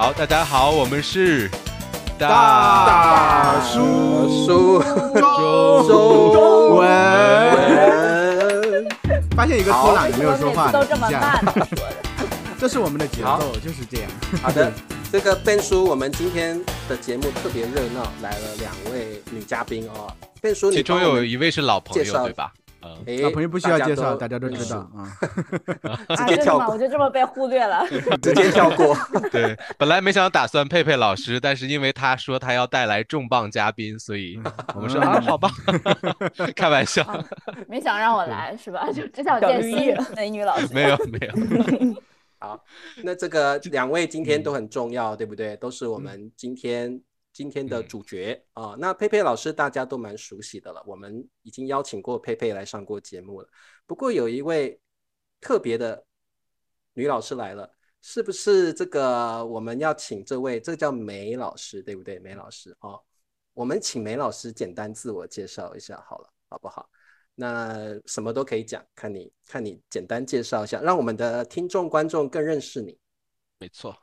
好，大家好，我们是大大叔叔中中文文，发现一个偷懒没有说话的都这么慢。这是我们的节奏，就是这样。好的，这个笨叔，我们今天的节目特别热闹，来了两位女嘉宾哦。笨叔，其中有一位是老朋友，对吧？嗯，哎老朋友不需要介绍，大大家都知道啊。啊，直接？跳过我就这么被忽略了。直接跳过。对，本来没想打算佩佩老师，但是因为他说他要带来重磅嘉宾，所以我们说啊，好吧，开玩笑，啊没想让我来是吧？就只想见新美女老师。没有没有，好，那这个两位今天都很重要，对不对？都是我们今天今天的主角啊。那佩佩老师大家都蛮熟悉的了，我们已经邀请过佩佩来上过节目了。不过有一位特别的女老师来了，是不是这个我们要请这位？这叫梅老师，对不对？梅老师哦，我们请梅老师简单自我介绍一下好了，好不好？那什么都可以讲，看你看你简单介绍一下，让我们的听众观众更认识你。没错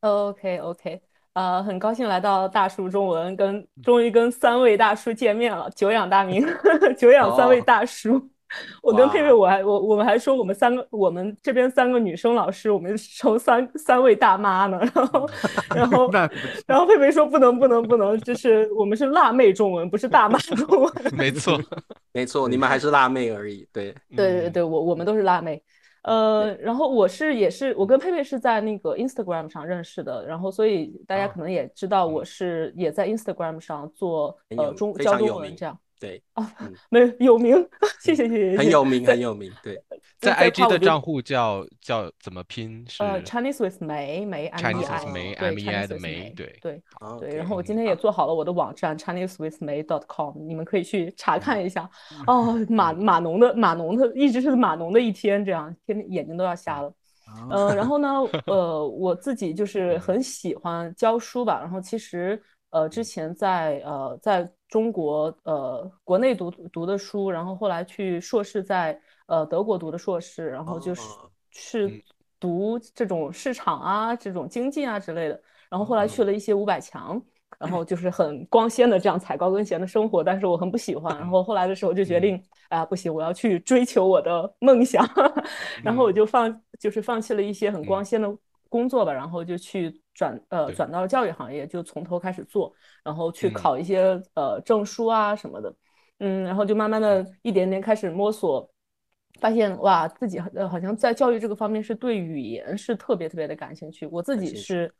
，OK OK，呃，很高兴来到大叔中文，跟终于跟三位大叔见面了，久仰大名，久仰三位哦大叔。我跟佩佩，我还我我们还说我们三个，我们这边三个女生老师，我们称三三位大妈呢。然后然后 那然后佩佩说不能不能不能，就是我们是辣妹中文，不是大妈中文。没错，没错，你们还是辣妹而已。对，嗯对对对，我我们都是辣妹。呃，然后我是也是我跟佩佩是在那个 Instagram 上认识的，然后所以大家啊可能也知道我是也在 Instagram 上做呃中非教中文这样对，啊嗯，没有有名，谢谢谢谢很有名，很有名。对，在在 IG 的账户叫叫怎么拼？是呃 Chinese with 梅梅 M Chinese E with I 梅对 M E I Chinese 的 with 梅梅对对对，然后我今天也做好了我的网站 ChineseWithMay.com，你们可以去查看一下。哦，码码农的码农的一直是码农的一天，这样天天眼睛都要瞎了。呃，然后呢，呃，我自己就是很喜欢教书吧，然后其实呃之前在呃在中国呃国内读读的书，然后后来去硕士在呃德国读的硕士，然后就是哦是嗯读这种市场啊、这种经济啊之类的，然后后来去了一些五百强。然后就是很光鲜的这样踩高跟鞋的生活，但是我很不喜欢。然后后来的时候就决定，啊，不行，我要去追求我的梦想。然后我就放，就是放弃了一些很光鲜的工作吧，然后就去转呃转到了教育行业，就从头开始做，然后去嗯考一些呃证书啊什么的，嗯，然后就慢慢的一点点开始摸索。发现哇，自己呃好像在教育这个方面是对语言是特别特别的感兴趣。我自己是，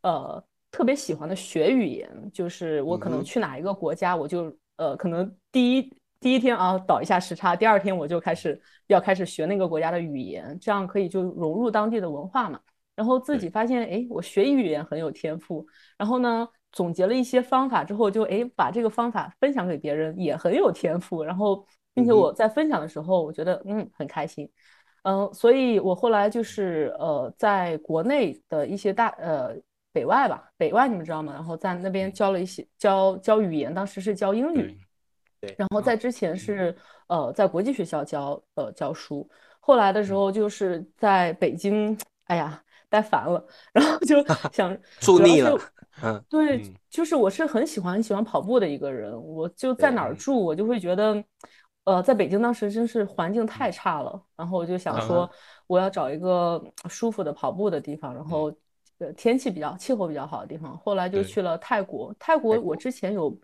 呃，特别喜欢的学语言，就是我可能去哪一个国家，我就呃可能第一第一天啊倒一下时差，第二天我就开始要开始学那个国家的语言，这样可以就融入当地的文化嘛。然后自己发现，哎，我学语言很有天赋。然后呢，总结了一些方法之后，就哎把这个方法分享给别人，也很有天赋。然后，并且我在分享的时候，我觉得嗯很开心。嗯，所以我后来就是呃，在国内的一些大呃北外吧，北外你们知道吗？然后在那边教了一些教教语言，当时是教英语。对，然后在之前是呃在国际学校教呃教书，后来的时候就是在北京，哎呀待烦了，然后就 想住腻了。嗯，对嗯，就是我是很喜欢很喜欢跑步的一个人，我就在哪儿住，我就会觉得，呃，在北京当时真是环境太差了，然后我就想嗯说，我要找一个舒服的跑步的地方，然后呃天气比较气候比较好的地方，后来就去了泰国。泰国我之前有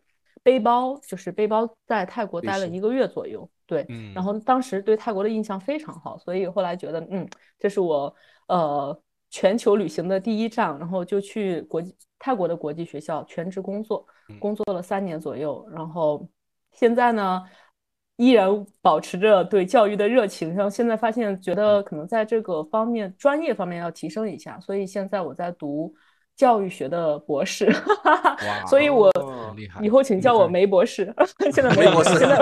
背包，就是背包在泰国待了一个月左右，对，嗯。然后当时对泰国的印象非常好，所以后来觉得，嗯，这是我呃全球旅行的第一站，然后就去国际泰国的国际学校全职工作，工作了三年左右，然后现在呢依然保持着对教育的热情，然后现在发现觉得可能在这个方面专业方面要提升一下，所以现在我在读教育学的博士，哇所以我以后请叫我梅博士，现在没有梅博士现在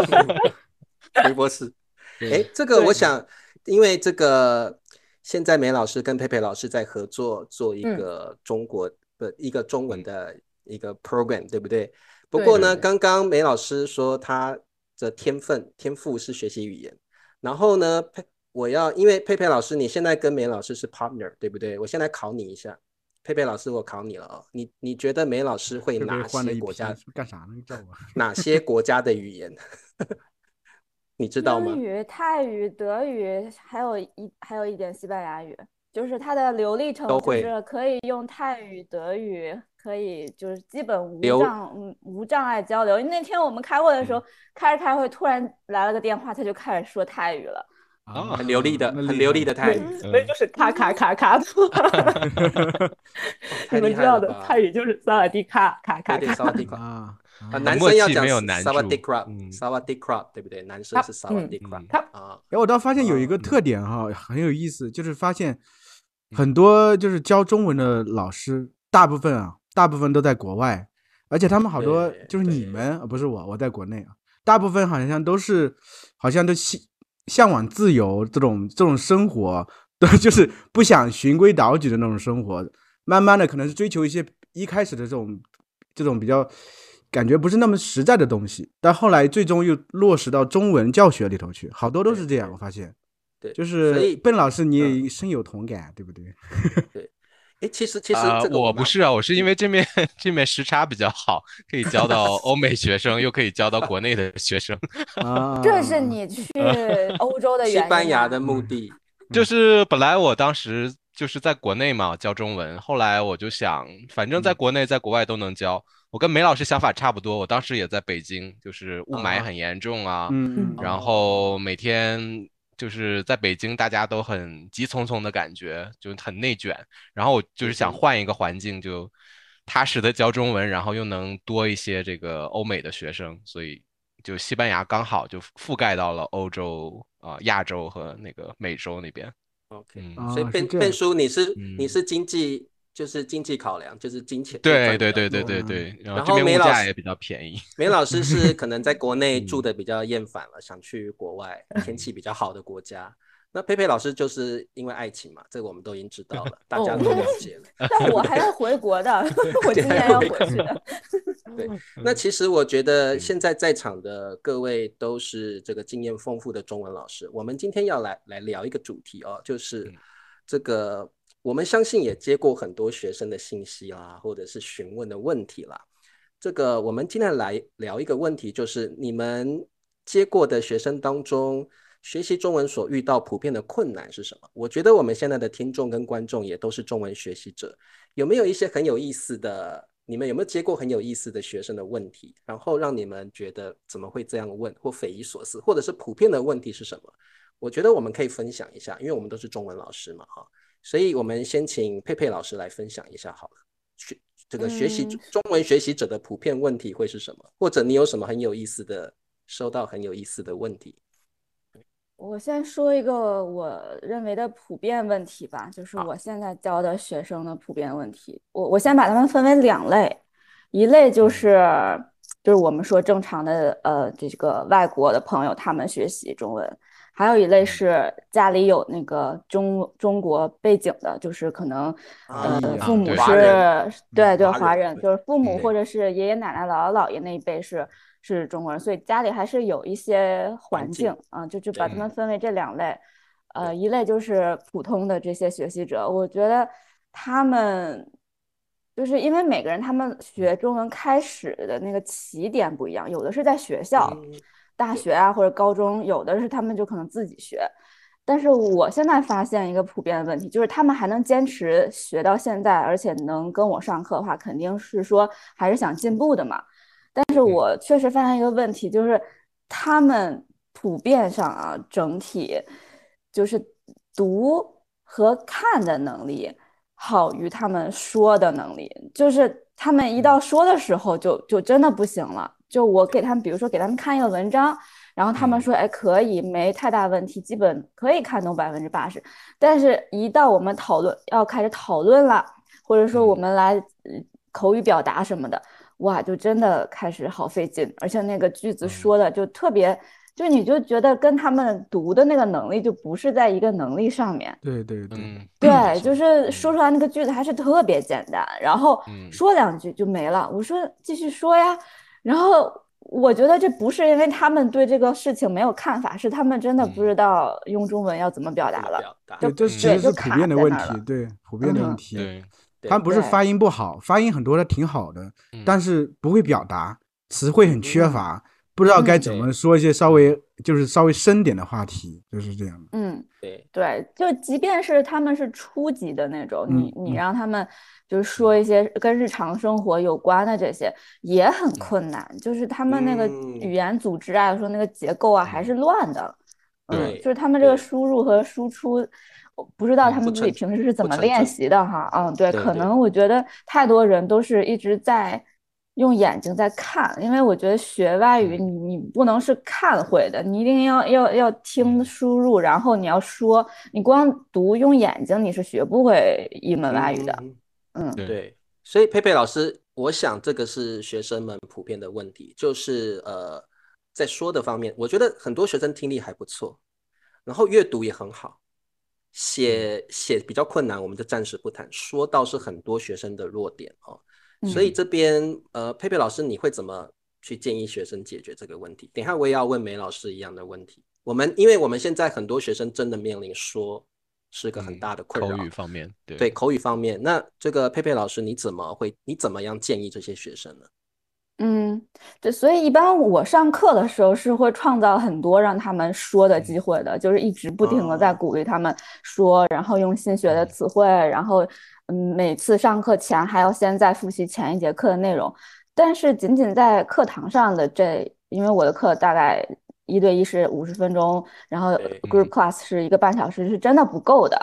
梅博士。对哎，这个我想，因为这个现在梅老师跟佩佩老师在合作做一嗯个中国的一个中文的一个 program，对不对？不过呢，对刚刚梅老师说他的天分天赋是学习语言，然后呢，佩我要因为佩佩老师你现在跟梅老师是 partner，对不对？我先来考你一下，佩佩老师，我考你了哦，你你觉得梅老师会哪些国家干啥呢？叫我哪些国家的语言？你知道吗英？语、泰语、德语，还有一还有一点西班牙语，就是它的流利程度是可以用泰语、德语，可以就是基本无障嗯无障碍交流。那天我们开会的时候，开着开会突然来了个电话，他就开始说泰语了。啊很流利的，很流利的泰语，所以就是咔咔咔咔的。你们知道的，泰语就是萨瓦迪卡咔咔有点咔。萨瓦迪卡啊啊，男生要讲契没有难萨瓦迪住 crop，嗯萨瓦迪 crop，对不对？男生是萨瓦迪嗯 crop 他啊，哎，我倒发现有一个嗯特点哈，很有意思，就是发现很多就是教中文的老师，大部分啊，大部分都在国外，而且他们好多就是你们，呃不是我，我在国内啊，大部分好像都是，好像都向向往自由这种这种生活，对，就是不想循规蹈矩的那种生活，慢慢的可能是追求一些一开始的这种这种比较。感觉不是那么实在的东西，但后来最终又落实到中文教学里头去，好多都是这样，我发现。对，就是所以笨老师，你嗯也深有同感，对不对？对哎，其实其实我不是啊，我是因为这面这面时差比较好，可以教到 欧美学生，又可以教到国内的学生。啊，这是你去欧洲的西原因啊班牙的目的，就是本来我当时就是在国内嘛教中文，后来我就想，反正在国内在国外都能教。我跟梅老师想法差不多，我当时也在北京，就是雾霾啊很严重啊，嗯，然后每天就是在北京，大家都很急匆匆的感觉，就很内卷。然后我就是想嗯。换一个环境，就踏实的教中文，然后又能多一些这个欧美的学生，所以就西班牙刚好就覆盖到了欧洲啊、亚洲和那个美洲那边。OK，所以变变叔，你是你嗯。是经济就是经济考量，就是金钱。对对对对对对，然然后后这边梅老师物价也比较便宜。梅老师是可能在国内住嗯的比较厌烦了，想去国外天气比较好的国家。那佩佩老师就是因为爱情嘛，这个我们都已经知道了，大家都了解了。但我还要回国的，我今年要回去的。对，那其实我觉得嗯现在在场的各位都是这个经验丰富的中文老师。我们今天要来来聊一个主题哦，就是嗯这个我们相信也接过很多学生的信息啦，或者是询问的问题啦。这个我们今天来聊一个问题，就是你们接过的学生当中，学习中文所遇到普遍的困难是什么？我觉得我们现在的听众跟观众也都是中文学习者，有没有一些很有意思的？你们有没有接过很有意思的学生的问题，然后让你们觉得怎么会这样问，或匪夷所思，或者是普遍的问题是什么？我觉得我们可以分享一下，因为我们都是中文老师嘛，哈，所以我们先请佩佩老师来分享一下好了。学这个学习嗯中文学习者的普遍问题会是什么？或者你有什么很有意思的，收到很有意思的问题？我先说一个我认为的普遍问题吧，就是我现在教的学生的普遍问题。我我先把它们分为两类，一类就是就是我们说正常的呃这个外国的朋友他们学习中文，还有一类是家里有那个中中国背景的，就是可能呃啊父母是对对华人，就是父母或者是爷爷奶奶姥姥姥爷那一辈是是中国人，所以家里还是有一些环环境境啊，就就把他们。分为这两类。呃，一类就是普通的这些学习者，我觉得他们就是因为每个人他们学中文开始的那个起点不一样，有的是在学校，嗯大学啊或者高中，有的是他们就可能自己学。但是我现在发现一个普遍的问题，就是他们还能坚持学到现在，而且能跟我上课的话，肯定是说还是想进步的嘛。但是我确实发现一个问题，就是他们普遍上啊，整体就是读和看的能力好于他们说的能力，就是他们一到说的时候就就真的不行了。就我给他们，比如说给他们看一个文章，然后他们嗯说，哎，可以，没太大问题，基本可以看懂百分之八十。但是，一到我们讨论要开始讨论了，或者说我嗯们来呃口语表达什么的，哇，就真的开始好费劲，而且那个句子嗯说的就特别，就你就觉得跟他们读的那个能力就不是在一个能力上面。对对对，嗯，对，就是说出来那个句子还是特别简单，然后嗯说两句就没了。我说继续说呀，然后我觉得这不是因为他们对这个事情没有看法，是他们真的不知道用中文要怎么表达了。对，这其实是普遍的问题，对，普遍的问题。对，他不是发音不好，发音很多的挺好的，但是不会表达，词汇很缺乏，不知道该怎么说一些稍微就是稍微深点的话题，就是这样。的。嗯，对。对，就即便是他们是初级的那种，你你让他们。就是说一些跟日常生活有关的这些也很困难，就是他们那个语言组织啊，说那个结构啊还是乱的，嗯，就是他们这个输入和输出，不知道他们自己平时是怎么练习的哈，嗯，对，可能我觉得太多人都是一直在用眼睛在看，因为我觉得学外语你你不能是看会的，你一定要要要听输入，然后你要说，你光读用眼睛你是学不会一门外语的。嗯，对，所以佩佩老师，我想这个是学生们普遍的问题，就是呃，在说的方面，我觉得很多学生听力还不错，然后阅读也很好，写写比较困难，我们就暂时不谈。说倒是很多学生的弱点哦，所以这边呃，佩佩老师，你会怎么去建议学生解决这个问题？等下我也要问梅老师一样的问题。我们因为我们现在很多学生真的面临说。是个很大的困扰。口语方面，对对，口语方面，那这个佩佩老师，你怎么会？你怎么样建议这些学生呢？嗯，对，所以一般我上课的时候是会创造很多让他们说的机会的，就是一直不停的在鼓励他们说，然后用新学的词汇，然后嗯，每次上课前还要先再复习前一节课的内容。但是仅仅在课堂上的这，因为我的课大概。一对一是五十分钟，然后 group class 是一个半小时，是真的不够的。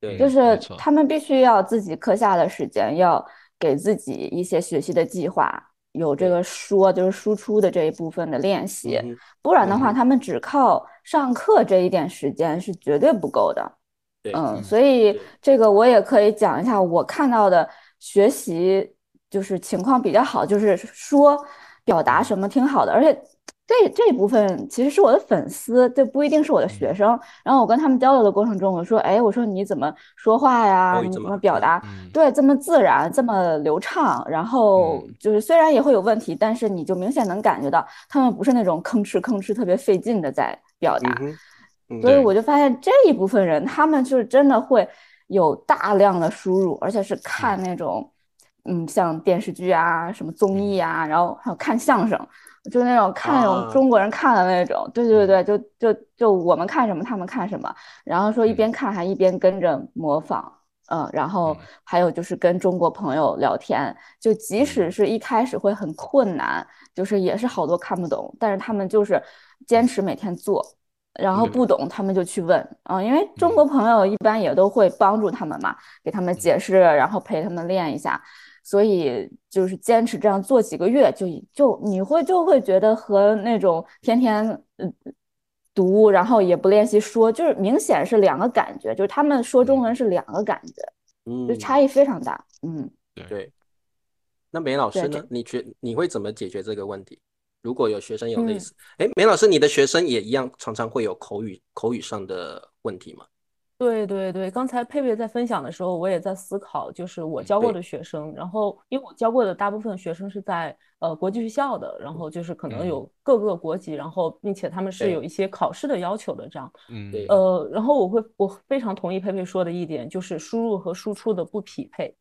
对，就是他们必须要自己课下的时间，要给自己一些学习的计划，有这个说就是输出的这一部分的练习，不然的话，他们只靠上课这一点时间是绝对不够的。嗯，所以这个我也可以讲一下我看到的学习就是情况比较好，就是说表达什么挺好的，而且。这这部分其实是我的粉丝，这不一定是我的学生。然后我跟他们交流的过程中，我说：“哎，我说你怎么说话呀？你怎么表达？对，这么自然，这么流畅。然后就是虽然也会有问题，但是你就明显能感觉到他们不是那种吭哧吭哧特别费劲的在表达。所以我就发现这一部分人，他们就是真的会有大量的输入，而且是看那种嗯，像电视剧啊、什么综艺啊，然后还有看相声。”就那种看那种中国人看的那种，对对对，就就就我们看什么他们看什么，然后说一边看还一边跟着模仿，嗯，然后还有就是跟中国朋友聊天，就即使是一开始会很困难，就是也是好多看不懂，但是他们就是坚持每天做，然后不懂他们就去问，嗯，因为中国朋友一般也都会帮助他们嘛，给他们解释，然后陪他们练一下。所以就是坚持这样做几个月，就就你会就会觉得和那种天天嗯读，然后也不练习说，就是明显是两个感觉，就是他们说中文是两个感觉，嗯，就差异非常大，嗯，对。那梅老师呢？你觉你会怎么解决这个问题？如果有学生有类似，哎，梅老师，你的学生也一样，常常会有口语口语上的问题吗？对对对，刚才佩佩在分享的时候，我也在思考，就是我教过的学生，然后因为我教过的大部分学生是在呃国际学校的，然后就是可能有各个国籍，然后并且他们是有一些考试的要求的这样，嗯，呃，然后我会我非常同意佩佩说的一点，就是输入和输出的不匹配。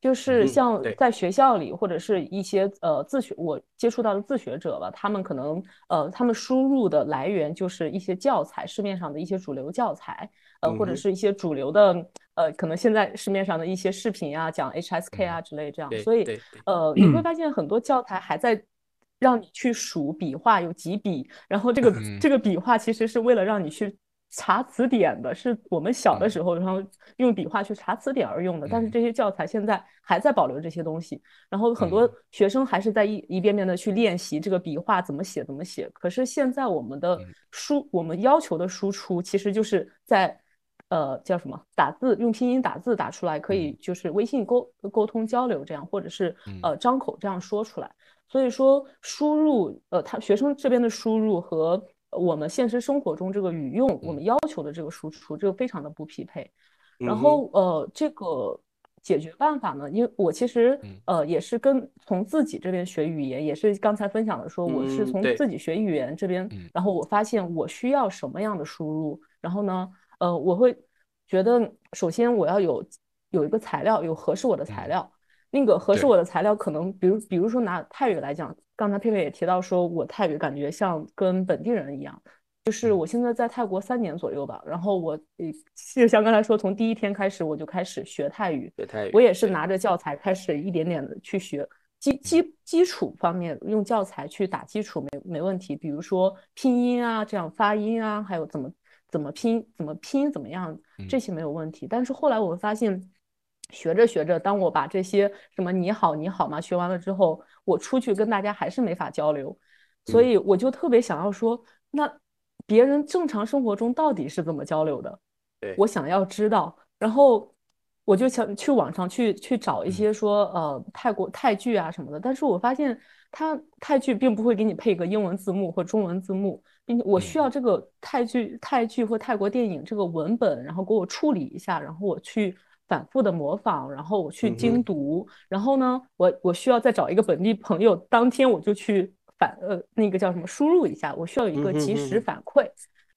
就是像。在学校里或者是一些呃自学，我接触到的自学者吧，他们可能呃他们输入的来源就是一些教材，市面上的一些主流教材，呃或者是一些主流的呃可能现在市面上的一些视频啊，讲 HSK 啊之类这样，所以呃你会发现很多教材还在让你去数笔画有几笔，然后这个这个笔画其实是为了让你去。查词典的是我们小的时候，然后用笔画去查词典而用的。但是这些教材现在还在保留这些东西，然后很多学生还是在一一遍遍的去练习这个笔画怎么写怎么写。可是现在我们的输，我们要求的输出其实就是在呃叫什么打字，用拼音打字打出来，可以就是微信沟沟通交流这样，或者是呃张口这样说出来。所以说输入呃他学生这边的输入和。我们现实生活中这个语用，我们要求的这个输出，这个非常的不匹配。然后，呃，这个解决办法呢？因为我其实嗯呃也是跟从自己这边学语言，也是刚才分享的说，我是从自己学语言这边嗯，然后我发现我需要什么样的输入，然后呢，呃，我会觉得首先我要有有一个材料，有合适我的材嗯料。那个合适我的材料，可能比如比如说拿泰语来讲，刚才佩佩也提到说，我泰语感觉像跟本地人一样，就是嗯。我现在在泰国三年左右吧，然后我呃，就像刚才说，从第一天开始我就开始学泰语，学泰语，我也是拿着教材开始一点点的去学。基基基础方面，用教材去打基础没没问题。比如说拼音啊，这样发音啊，还有怎么怎么拼怎么拼怎么样，这些没有问题。但是后来我发现，学着学着，当我把这些什么你好你好嘛学完了之后，我出去跟大家还是没法交流，所以我就特别想要说，那别人正常生活中到底是怎么交流的？对。我想要知道，然后我就想去网上去去找一些说呃泰国泰剧啊什么的，但是我发现它泰剧并不会给你配个英文字幕或中文字幕，并且我需要这个泰剧泰剧或泰国电影这个文本，然后给我处理一下，然后我去反复的模仿，然后我去嗯精哼。读，然后呢，我我需要再找一个本地朋友，当天我就去反呃那个叫什么输入一下，我需要有一个及时反馈。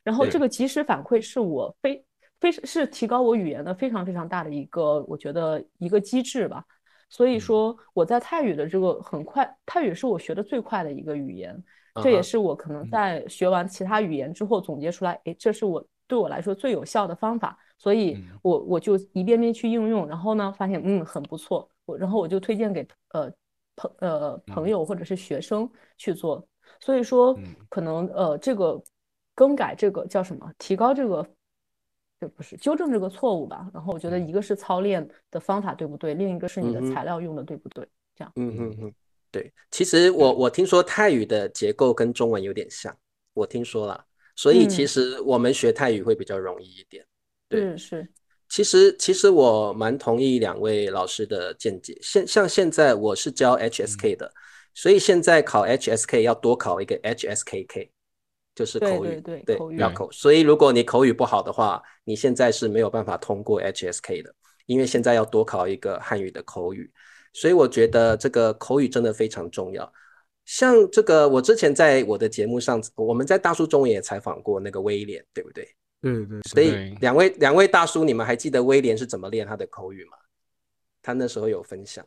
然后这个及时反馈是我非非是提高我语言的非常非常大的一个，我觉得一个机制吧。所以说我在泰语的这个很快，泰语是我学的最快的一个语言，这也是我可能在学完其他语言之后总结出来，诶，这是我对我来说最有效的方法，所以嗯。我我就一遍遍去应用，然后呢发现嗯很不错，我然后我就推荐给呃朋呃朋嗯。友或者是学生去做，所以说嗯。可能呃这个更改这个叫什么，提高这个。这不是纠正这个错误吧？然后我觉得嗯。一个是操练的方法对不对，另一个是你的材料用的对不对，这样。嗯嗯嗯，对，其实我我听说泰语的结构跟中文有点像，我听说了，所以其嗯。实我们学泰语会比较容易一点。对是是，其实其实我蛮同意两位老师的见解。现像现在我是教 HSK 的，所以现在考 HSK 要多考一个 HSKK，就是口语，对对口语对要口。所以如果你口语不好的话，你现在是没有办法通过 HSK 的，因为现在要多考一个汉语的口语。所以我觉得这个口语真的非常重要。像这个，我之前在我的节目上，我们在大叔中文也采访过那个威廉，对不对？对对，所以两位两位大叔，你们还记得威廉是怎么练他的口语吗？他那时候有分享，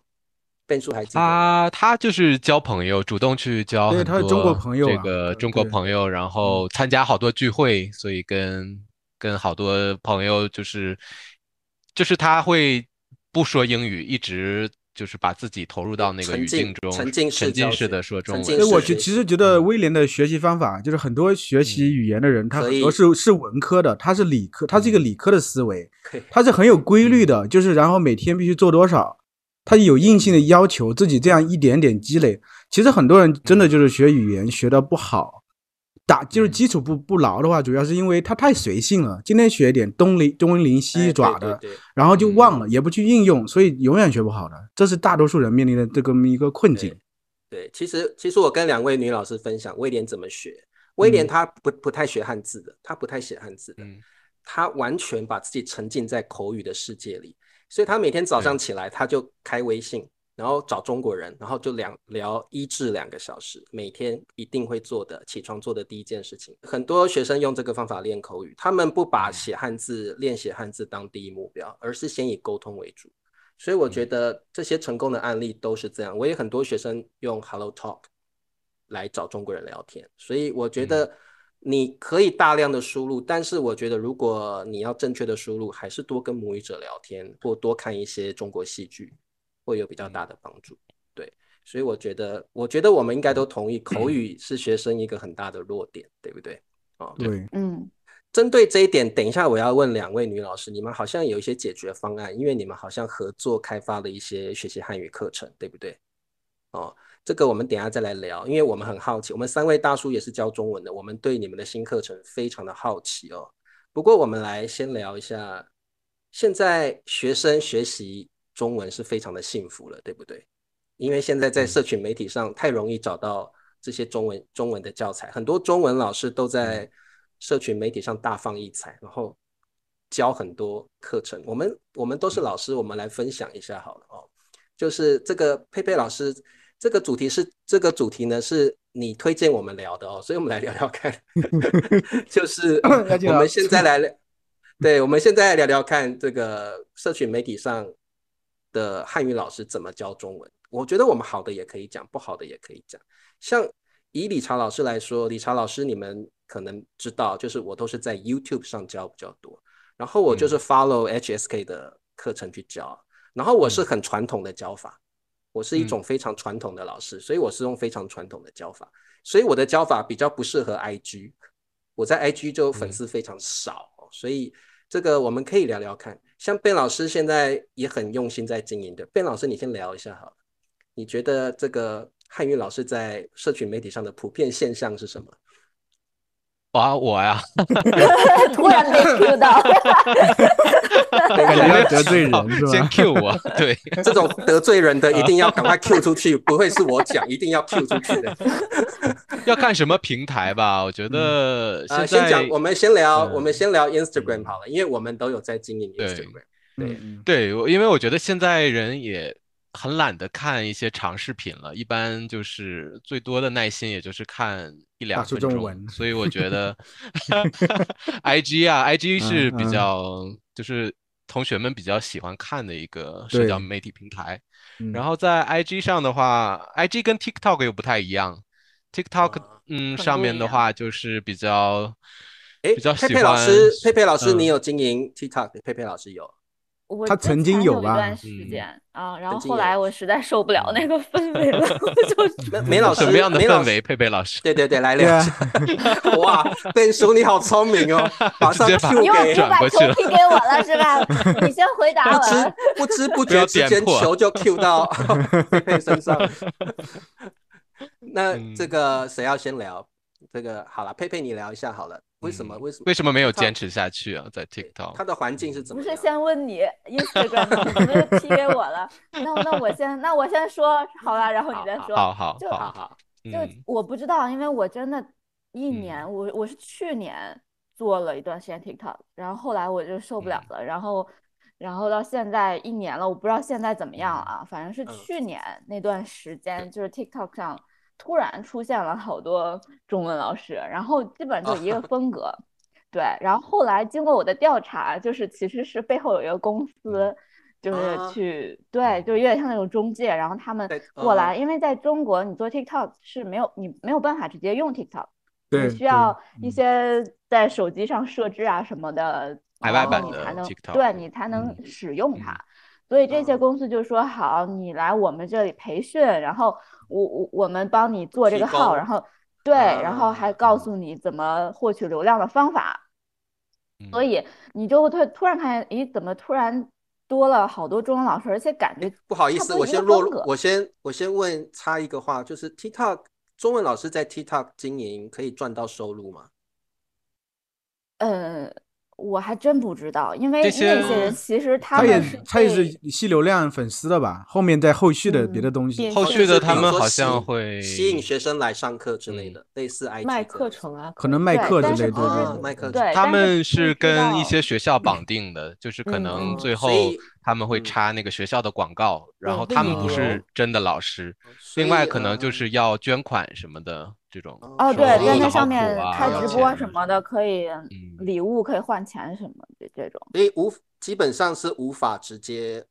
变数还记得吗？他他就是交朋友，主动去交很对他是中国多朋友啊这个对对中国朋友，然后参加好多聚会，所以跟跟好多朋友就是就是他会不说英语，一直就是把自己投入到那个语境中，沉浸式沉浸式的说中文。所以我是学习其其实觉得威廉的学习方法，就是很多学习语言的人，他很多是是文科的，他是理科，他是一个理科的思维，他是很有规律的，就是然后每天必须做多少，他有硬性的要求，自己这样一点点积累。其实很多人真的就是学语言学的不好，打就是基础不不牢的话，主要是因为他太随性了，今天学一点东临东临哎西爪的，然后就忘嗯了，也不去应用，所以永远学不好的，这是大多数人面临的这个一个困境。对，其实其实我跟两位女老师分享威廉怎么学。威廉嗯他不不太学汉字的，他不太写汉字的，嗯他完全把自己沉浸在口语的世界里，所以他每天早上起来他就开微信，然后找中国人，然后就两聊一至两个小时，每天一定会做的，起床做的第一件事情。很多学生用这个方法练口语，他们不把写汉字、练写汉字当第一目标，而是先以沟通为主。所以我觉得这些成功的案例都是这样。我也很多学生用 Hello Talk 来找中国人聊天，所以我觉得你可以大量的输入，但是我觉得如果你要正确的输入，还是多跟母语者聊天，或多看一些中国戏剧，会有比较大的帮助。对，所以我觉得，我觉得我们应该都同意，口语是学生一个很大的弱点，对不对？哦，对，嗯，针对这一点，等一下我要问两位女老师，你们好像有一些解决方案，因为你们好像合作开发了一些学习汉语课程，对不对？哦，这个我们等一下再来聊，因为我们很好奇，我们三位大叔也是教中文的，我们对你们的新课程非常的好奇哦。不过我们来先聊一下，现在学生学习中文是非常的幸福了，对不对？因为现在在社群媒体上太容易找到这些中文中文的教材，很多中文老师都在社群媒体上大放异彩，然后教很多课程。我们我们都是老师，我们来分享一下好了哦。就是这个佩佩老师，这个主题是这个主题呢是你推荐我们聊的哦，所以我们来聊聊看。就是我们现在来聊，对，我们现在来聊聊看这个社群媒体上的汉语老师怎么教中文。我觉得我们好的也可以讲，不好的也可以讲。像以理查老师来说，理查老师你们可能知道，就是我都是在 YouTube 上教比较多，然后我就是 follow HSK 的课程去教，然后我是很传统的教法，我是一种非常传统的老师，所以我是用非常传统的教法，所以我的教法比较不适合 IG，我在 IG 就粉丝非常少，所以这个我们可以聊聊看。像卞老师现在也很用心在经营的，卞老师你先聊一下好了。你觉得这个汉语老师在社群媒体上的普遍现象是什么？哇，我呀，突然被 Q 到，感觉要得罪人是吧？先 Q 我，对，这种得罪人的一定要赶快 Q 出去，不会是我讲，一定要 Q 出去的。要看什么平台吧？我觉得啊，现先讲，我们先聊，我们先聊 Instagram 好了，因为我们都有在经营 Instagram。对对，我因为我觉得现在人也。很懒得看一些长视频了，一般就是最多的耐心也就是看一两分钟。所以我觉得，I G 啊，I G 是比较就是同学们比较喜欢看的一个社交媒体平台。然后在 I G 上的话，I G 跟 TikTok 又不太一样。TikTok 嗯上面的话就是比较，哎，比较佩佩老师，佩佩老师，你有经营 TikTok？佩佩老师有。他曾经有吧，一段时间啊，然后后来我实在受不了那个氛围了，就 梅老师什么样的氛围？佩佩老师，对对对，来 聊。哇，笨叔你好聪明哦，马上 Q 给转过去了，给我了是吧？你先回答我。不知不觉之间球就 Q 到佩佩身上。那这个谁要先聊？这个好了，佩佩你聊一下好了。为什么？为什么？为什么没有坚持下去啊？在 TikTok，它的环境是怎么？不是先问你 Instagram，你们踢给我了。那那我先，那我先说好了，然后你再说。好好就好好。就我不知道，因为我真的，一年我我是去年做了一段时间 TikTok，然后后来我就受不了了，然后然后到现在一年了，我不知道现在怎么样啊。反正是去年那段时间，就是 TikTok 上。突然出现了好多中文老师，然后基本就一个 风格，对。然后后来经过我的调查，就是其实是背后有一个公司，就是去对，就有点像那种中介，然后他们过来，因为在中国你做 TikTok 是没有你没有办法直接用 TikTok，你需要一些在手机上设置啊什么的，然后你才能对你才能使用它。所以这些公司就说好，你来我们这里培训，然后。我我我们帮你做这个号，然后对，然后还告诉你怎么获取流量的方法，所以你就会突突然看见，咦，怎么突然多了好多中文老师，而且感觉不好意思，我先落，我先我先问插一个话，就是 TikTok 中文老师在 TikTok 经营可以赚到收入吗？呃。我还真不知道，因为那些人其实他们也他也是吸流量粉丝的吧？后面在后续的别的东西，后续的他们好像会吸引学生来上课之类的，类似卖课程啊，可能卖课之类的，卖课。对，他们是跟一些学校绑定的，就是可能最后他们会插那个学校的广告，然后他们不是真的老师，另外可能就是要捐款什么的。这种哦，对，在那上面开直播什么的，可以礼物可以换钱什么的这种，所以无基本上是无法直接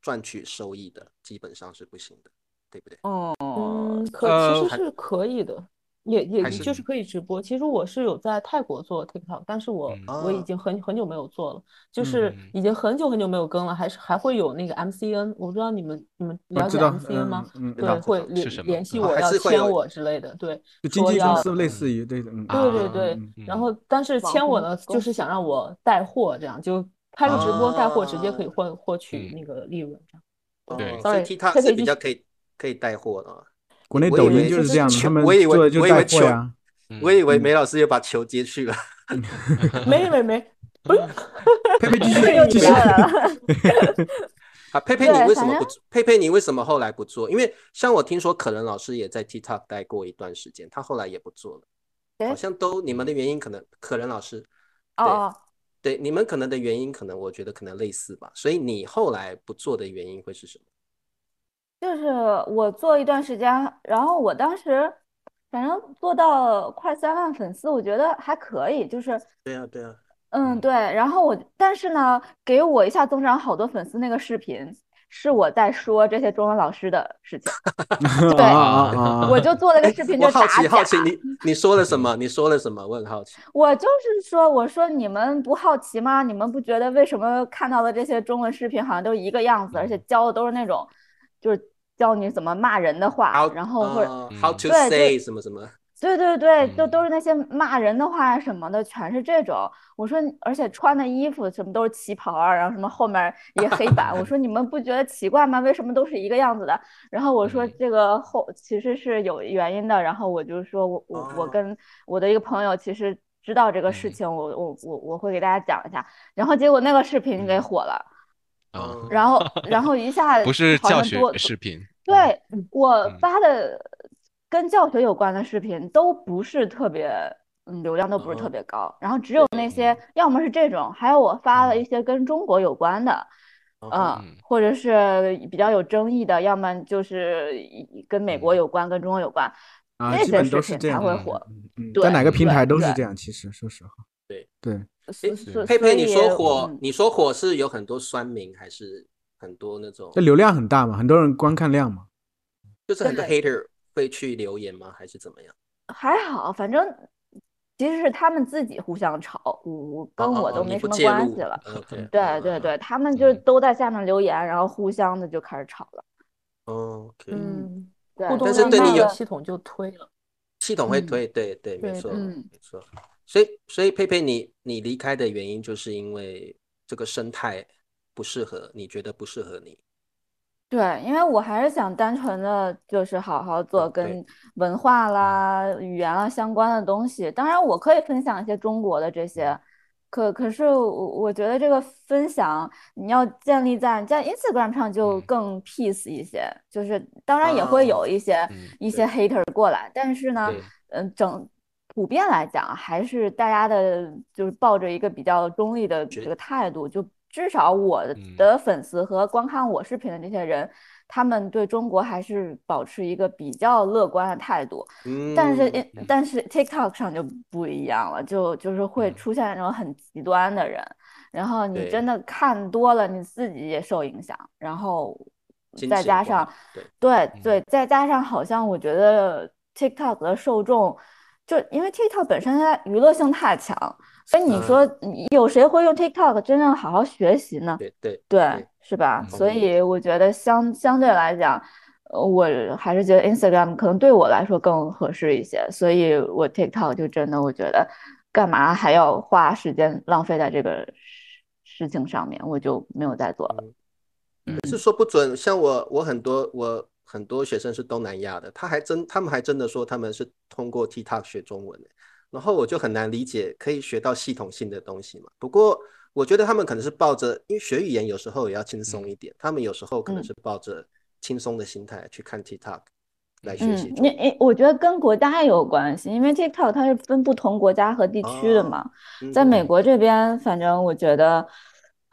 赚取收益的，基本上是不行的，对不对？哦，嗯，可其实是可以的。也也就是可以直播。其实我是有在泰国做 TikTok，但是我我已经很很久没有做了，就是已经很久很久没有更了，还是还会有那个 MCN，我不知道你们你们了解 MCN 吗？对，会联联系我要签我之类的，对，经纪公司类似于对的，对对对。然后但是签我呢，就是想让我。带货，这样就开个直播带货，直接可以获获取那个利润，这样。对，所以 TikTok 是比较可以可以带货的。国内抖音就是这样，他们我以为就带货呀。我以为梅老师又把球接去了。没 没没，佩佩继续继续。啊，佩佩，你为什么不？佩佩，你为什么后来不做？因为像我听说，可能老师也在 TikTok 待过一段时间，他后来也不做了。好像都你们的原因，可能可能老师哦，对，你们可能的原因，可能我觉得可能类似吧。所以你后来不做的原因会是什么？就是我做一段时间，然后我当时反正做到快三万粉丝，我觉得还可以。就是对呀，对呀，嗯，对。然后我，但是呢，给我一下增长好多粉丝那个视频。是我在说这些中文老师的事情，对，我就做了个视频，就好奇好奇，你你说了什么？你说了什么？我很好奇。我就是说，我说你们不好奇吗？你们不觉得为什么看到的这些中文视频好像都一个样子，而且教的都是那种，就是教你怎么骂人的话，然后或者 how to say 什么什么。对对对，都都是那些骂人的话什么的，全是这种。我说，而且穿的衣服什么都是旗袍啊，然后什么后面一个黑板。我说你们不觉得奇怪吗？为什么都是一个样子的？然后我说这个后其实是有原因的。然后我就说我我我跟我的一个朋友其实知道这个事情，我我我我会给大家讲一下。然后结果那个视频给火了，然后然后一下不是教学视频，对我发的。跟教学有关的视频都不是特别，嗯，流量都不是特别高。然后只有那些，要么是这种，还有我发了一些跟中国有关的，嗯，或者是比较有争议的，要么就是跟美国有关、跟中国有关，那些视频才会火。在哪个平台都是这样，其实说实话。对对。佩佩，你说火，你说火是有很多酸民，还是很多那种？那流量很大嘛，很多人观看量嘛。就是很多 hater。会去留言吗？还是怎么样？还好，反正其实是他们自己互相吵，我跟我都没什么关系了。对对对，他们就都在下面留言，然后互相的就开始吵了。OK，嗯，对。但是对你有系统就推了，系统会推，对对，没错没错。所以所以佩佩，你你离开的原因就是因为这个生态不适合，你觉得不适合你。对，因为我还是想单纯的就是好好做跟文化啦、语言啦相关的东西。当然，我可以分享一些中国的这些，可可是我我觉得这个分享你要建立在在 Instagram 上就更 peace 一些。就是当然也会有一些一些 hater 过来，但是呢，嗯，整普遍来讲还是大家的就是抱着一个比较中立的这个态度就。至少我的粉丝和观看我视频的这些人，他们对中国还是保持一个比较乐观的态度。嗯，但是但是 TikTok 上就不一样了，就就是会出现那种很极端的人，然后你真的看多了，你自己也受影响。然后再加上对对，再加上好像我觉得 TikTok 的受众，就因为 TikTok 本身它娱乐性太强。所以你说，有谁会用 TikTok 真正好好学习呢？对对对，是吧？所以我觉得相相对来讲，我还是觉得 Instagram 可能对我来说更合适一些。所以我 TikTok 就真的我觉得，干嘛还要花时间浪费在这个事情上面？我就没有再做了。嗯是说不准，像我，我很多我很多学生是东南亚的，他还真他们还真的说他们是通过 TikTok 学中文的。然后我就很难理解，可以学到系统性的东西嘛？不过我觉得他们可能是抱着，因为学语言有时候也要轻松一点，他们有时候可能是抱着轻松的心态去看 TikTok 来学习。你你，我觉得跟国家也有关系，因为 TikTok 它是分不同国家和地区的嘛。在美国这边，反正我觉得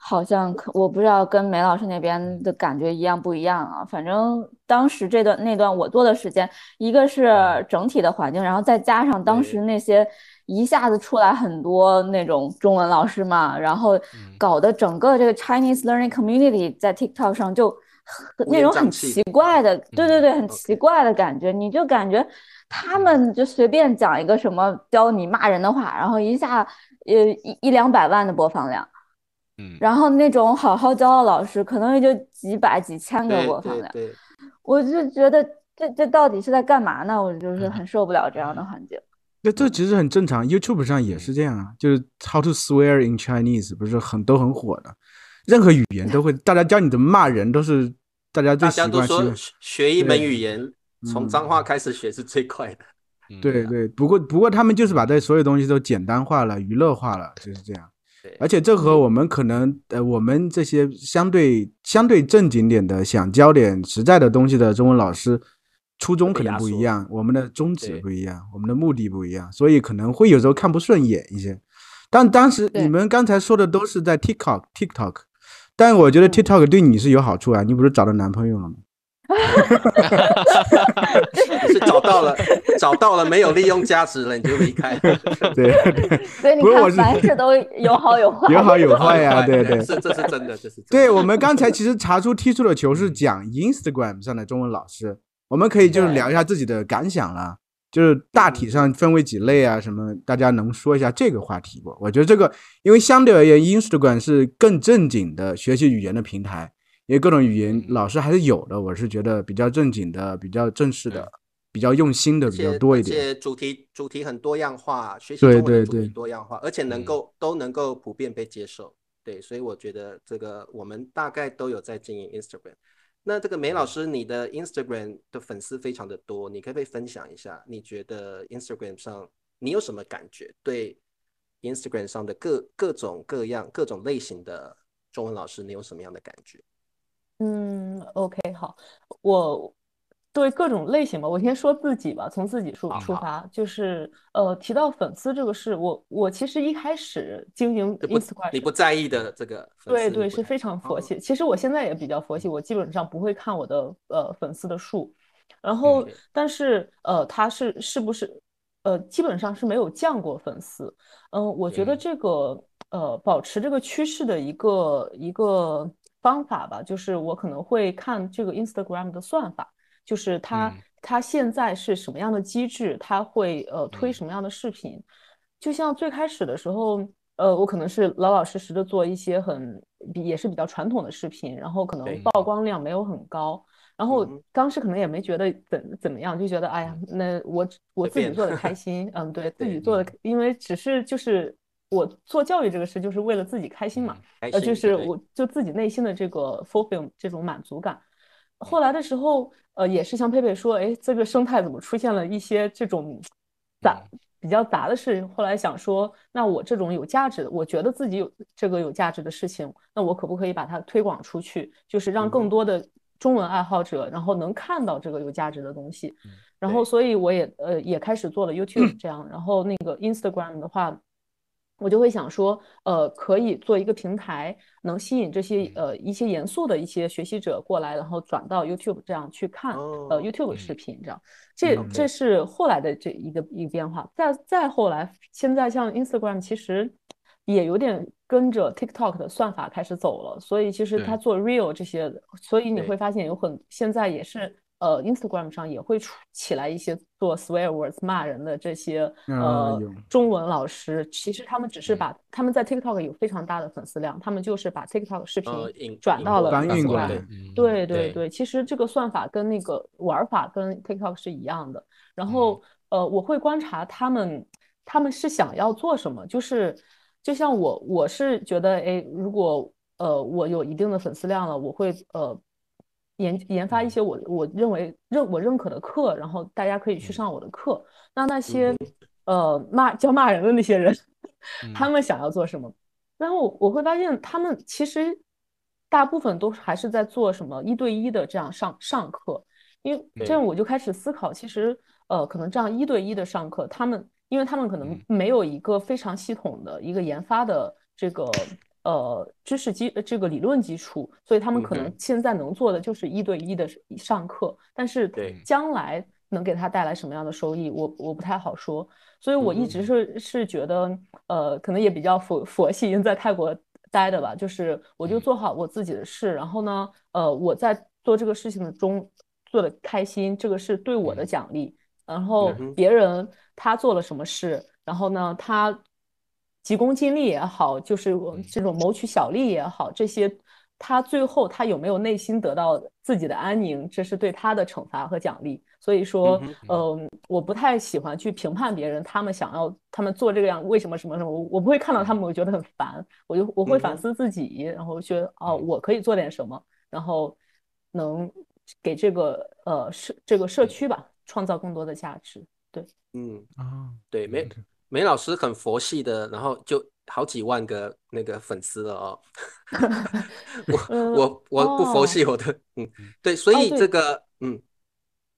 好像可我不知道跟梅老师那边的感觉一样不一样啊。反正当时这段那段我做的时间，一个是整体的环境，然后再加上当时那些一下子出来很多那种中文老师嘛，然后搞得整个这个 Chinese learning community 在 TikTok 上就那种很奇怪的，对对对，很奇怪的感觉，你就感觉他们就随便讲一个什么教你骂人的话，然后一下呃一一两百万的播放量。然后那种好好教的老师，可能也就几百几千个播放量，我就觉得这这到底是在干嘛呢？我就是很受不了这样的环境。那这其实很正常，YouTube 上也是这样啊，就是 How to swear in Chinese 不是很都很火的，任何语言都会，大家教你怎么骂人都是大家最习惯。说学一门语言从脏话开始学是最快的。对对，不过不过他们就是把这所有东西都简单化了、娱乐化了，就是这样。而且这和我们可能呃，我们这些相对相对正经点的，想教点实在的东西的中文老师，初衷可能不一样，我们的宗旨不一样，我们的目的不一样，所以可能会有时候看不顺眼一些。但当时你们刚才说的都是在 TikTok TikTok，但我觉得嗯 TikTok 对你是有好处啊，你不是找到男朋友了吗？你 是找到了找到了没有利用价值了，你就离开 了。对对所以你看，是凡事都有好有坏，有好有坏呀、对对。是这是真的，这是真的对我们刚才其实查出踢出的球是讲 Instagram 上的中文老师，我们可以就是对聊一下自己的感想了，就是大体上分为几类啊，什么大家能说一下这个话题不？我觉得这个，因为相对而言，Instagram 是更正经的学习语言的平台，因为各种语言嗯老师还是有的，我是觉得比较正经的、比较正式的、比较用心的比较多一点。而且主题主题很多样化，学习对中文的主题多样化，而且能嗯够都能够普遍被接受。对，所以我觉得这个我们大概都有在经营 Instagram。那这个梅老师，你的 Instagram 的粉丝非常的多，你可不可以分享一下？你觉得 Instagram 上你有什么感觉？对 Instagram 上的各各种各样各种类型的中文老师，你有什么样的感觉？嗯，OK，好，我对各种类型吧，我先说自己吧，从自己出好好出发，就是呃，提到粉丝这个事，我我其实一开始经营你不 Instagram 你不在意的这个粉对对，丝你不太是非常佛哦系。其实我现在也比较佛系，我基本上不会看我的呃粉丝的数，然后嗯但是呃，他是是不是呃，基本上是没有降过粉丝。嗯，我觉得嗯这个呃，保持这个趋势的一个一个方法吧，就是我可能会看这个 Instagram 的算法，就是它嗯。它现在是什么样的机制，它会呃推嗯。什么样的视频。就像最开始的时候，呃，我可能是老老实实的做一些很比也是比较传统的视频，然后可能曝光量没有很高，然后当时可能也没觉得怎怎么样，就觉得哎呀，那我我自己做的开心，嗯，对自己做的，因为只是就是我做教育这个事，就是为了自己开心嘛，呃，就是我就自己内心的这个 fulfill 这种满足感。后来的时候，呃，也是像佩佩说，哎，这个生态怎么出现了一些这种杂比较杂的事情？后来想说，那我这种有价值的，我觉得自己有这个有价值的事情，那我可不可以把它推广出去？就是让更多的中文爱好者，然后能看到这个有价值的东西。然后，所以我也呃也开始做了 YouTube 这样，然后那个 Instagram 的话。我就会想说，呃，可以做一个平台，能吸引这些呃一些严肃的一些学习者过来，然后转到 YouTube 这样去看哦呃 YouTube 嗯视频这样。这嗯这是后来的这一个一个变化。再再后来，现在像 Instagram 其实也有点跟着 TikTok 的算法开始走了，所以其实它做 Real 这些，所以你会发现有很现在也是。呃，Instagram 上也会出起来一些做 swear words 骂人的这些啊呃有。中文老师，其实他们只是嗯把他们在 TikTok 有非常大的粉丝量，他们就是把 TikTok 视频转到了搬运过 Instagram 来嗯对对对。对，其实这个算法跟那个玩法跟 TikTok 是一样的。然后呃，我会观察他们，他们是想要做什么，就是就像我，我是觉得，哎，如果呃我有一定的粉丝量了，我会呃研研发一些我我认为认我认可的课，然后大家可以去上我的课。那那些呃骂教骂人的那些人，他们想要做什么？然后我会发现他们其实大部分都还是在做什么一对一的这样上上课，因为这样我就开始思考，其实呃可能这样一对一的上课，他们因为他们可能嗯。没有一个非常系统的一个研发的这个呃知识基这个理论基础，所以他们可能现在能做的就是一对一的上课，但是对。将来能给他带来什么样的收益，我我不太好说。所以我一直嗯是是觉得，呃，可能也比较佛佛系，因为在泰国待的吧，就是我就嗯。做好我自己的事，然后呢，呃，我在做这个事情的中做的开心，这个是对我的嗯。奖励。然后别人他做了什么事，然后呢，他急功近利也好，就是我嗯。这种谋取小利也好，这些他最后他有没有内心得到自己的安宁，这是对他的惩罚和奖励。所以说嗯，嗯，我不太喜欢去评判别人，他们想要他们做这个样，为什么什么什么，我我不会看到他们，我觉得很烦，我就我会反思自己，然后觉得哦，嗯。我可以做点什么，然后能给这个呃社这个社区吧创造更多的价值。对，嗯，啊，对，梅梅老师很佛系的，然后就好几万个那个粉丝了哦。我呃我我不佛系，我的嗯，对，所以这个嗯，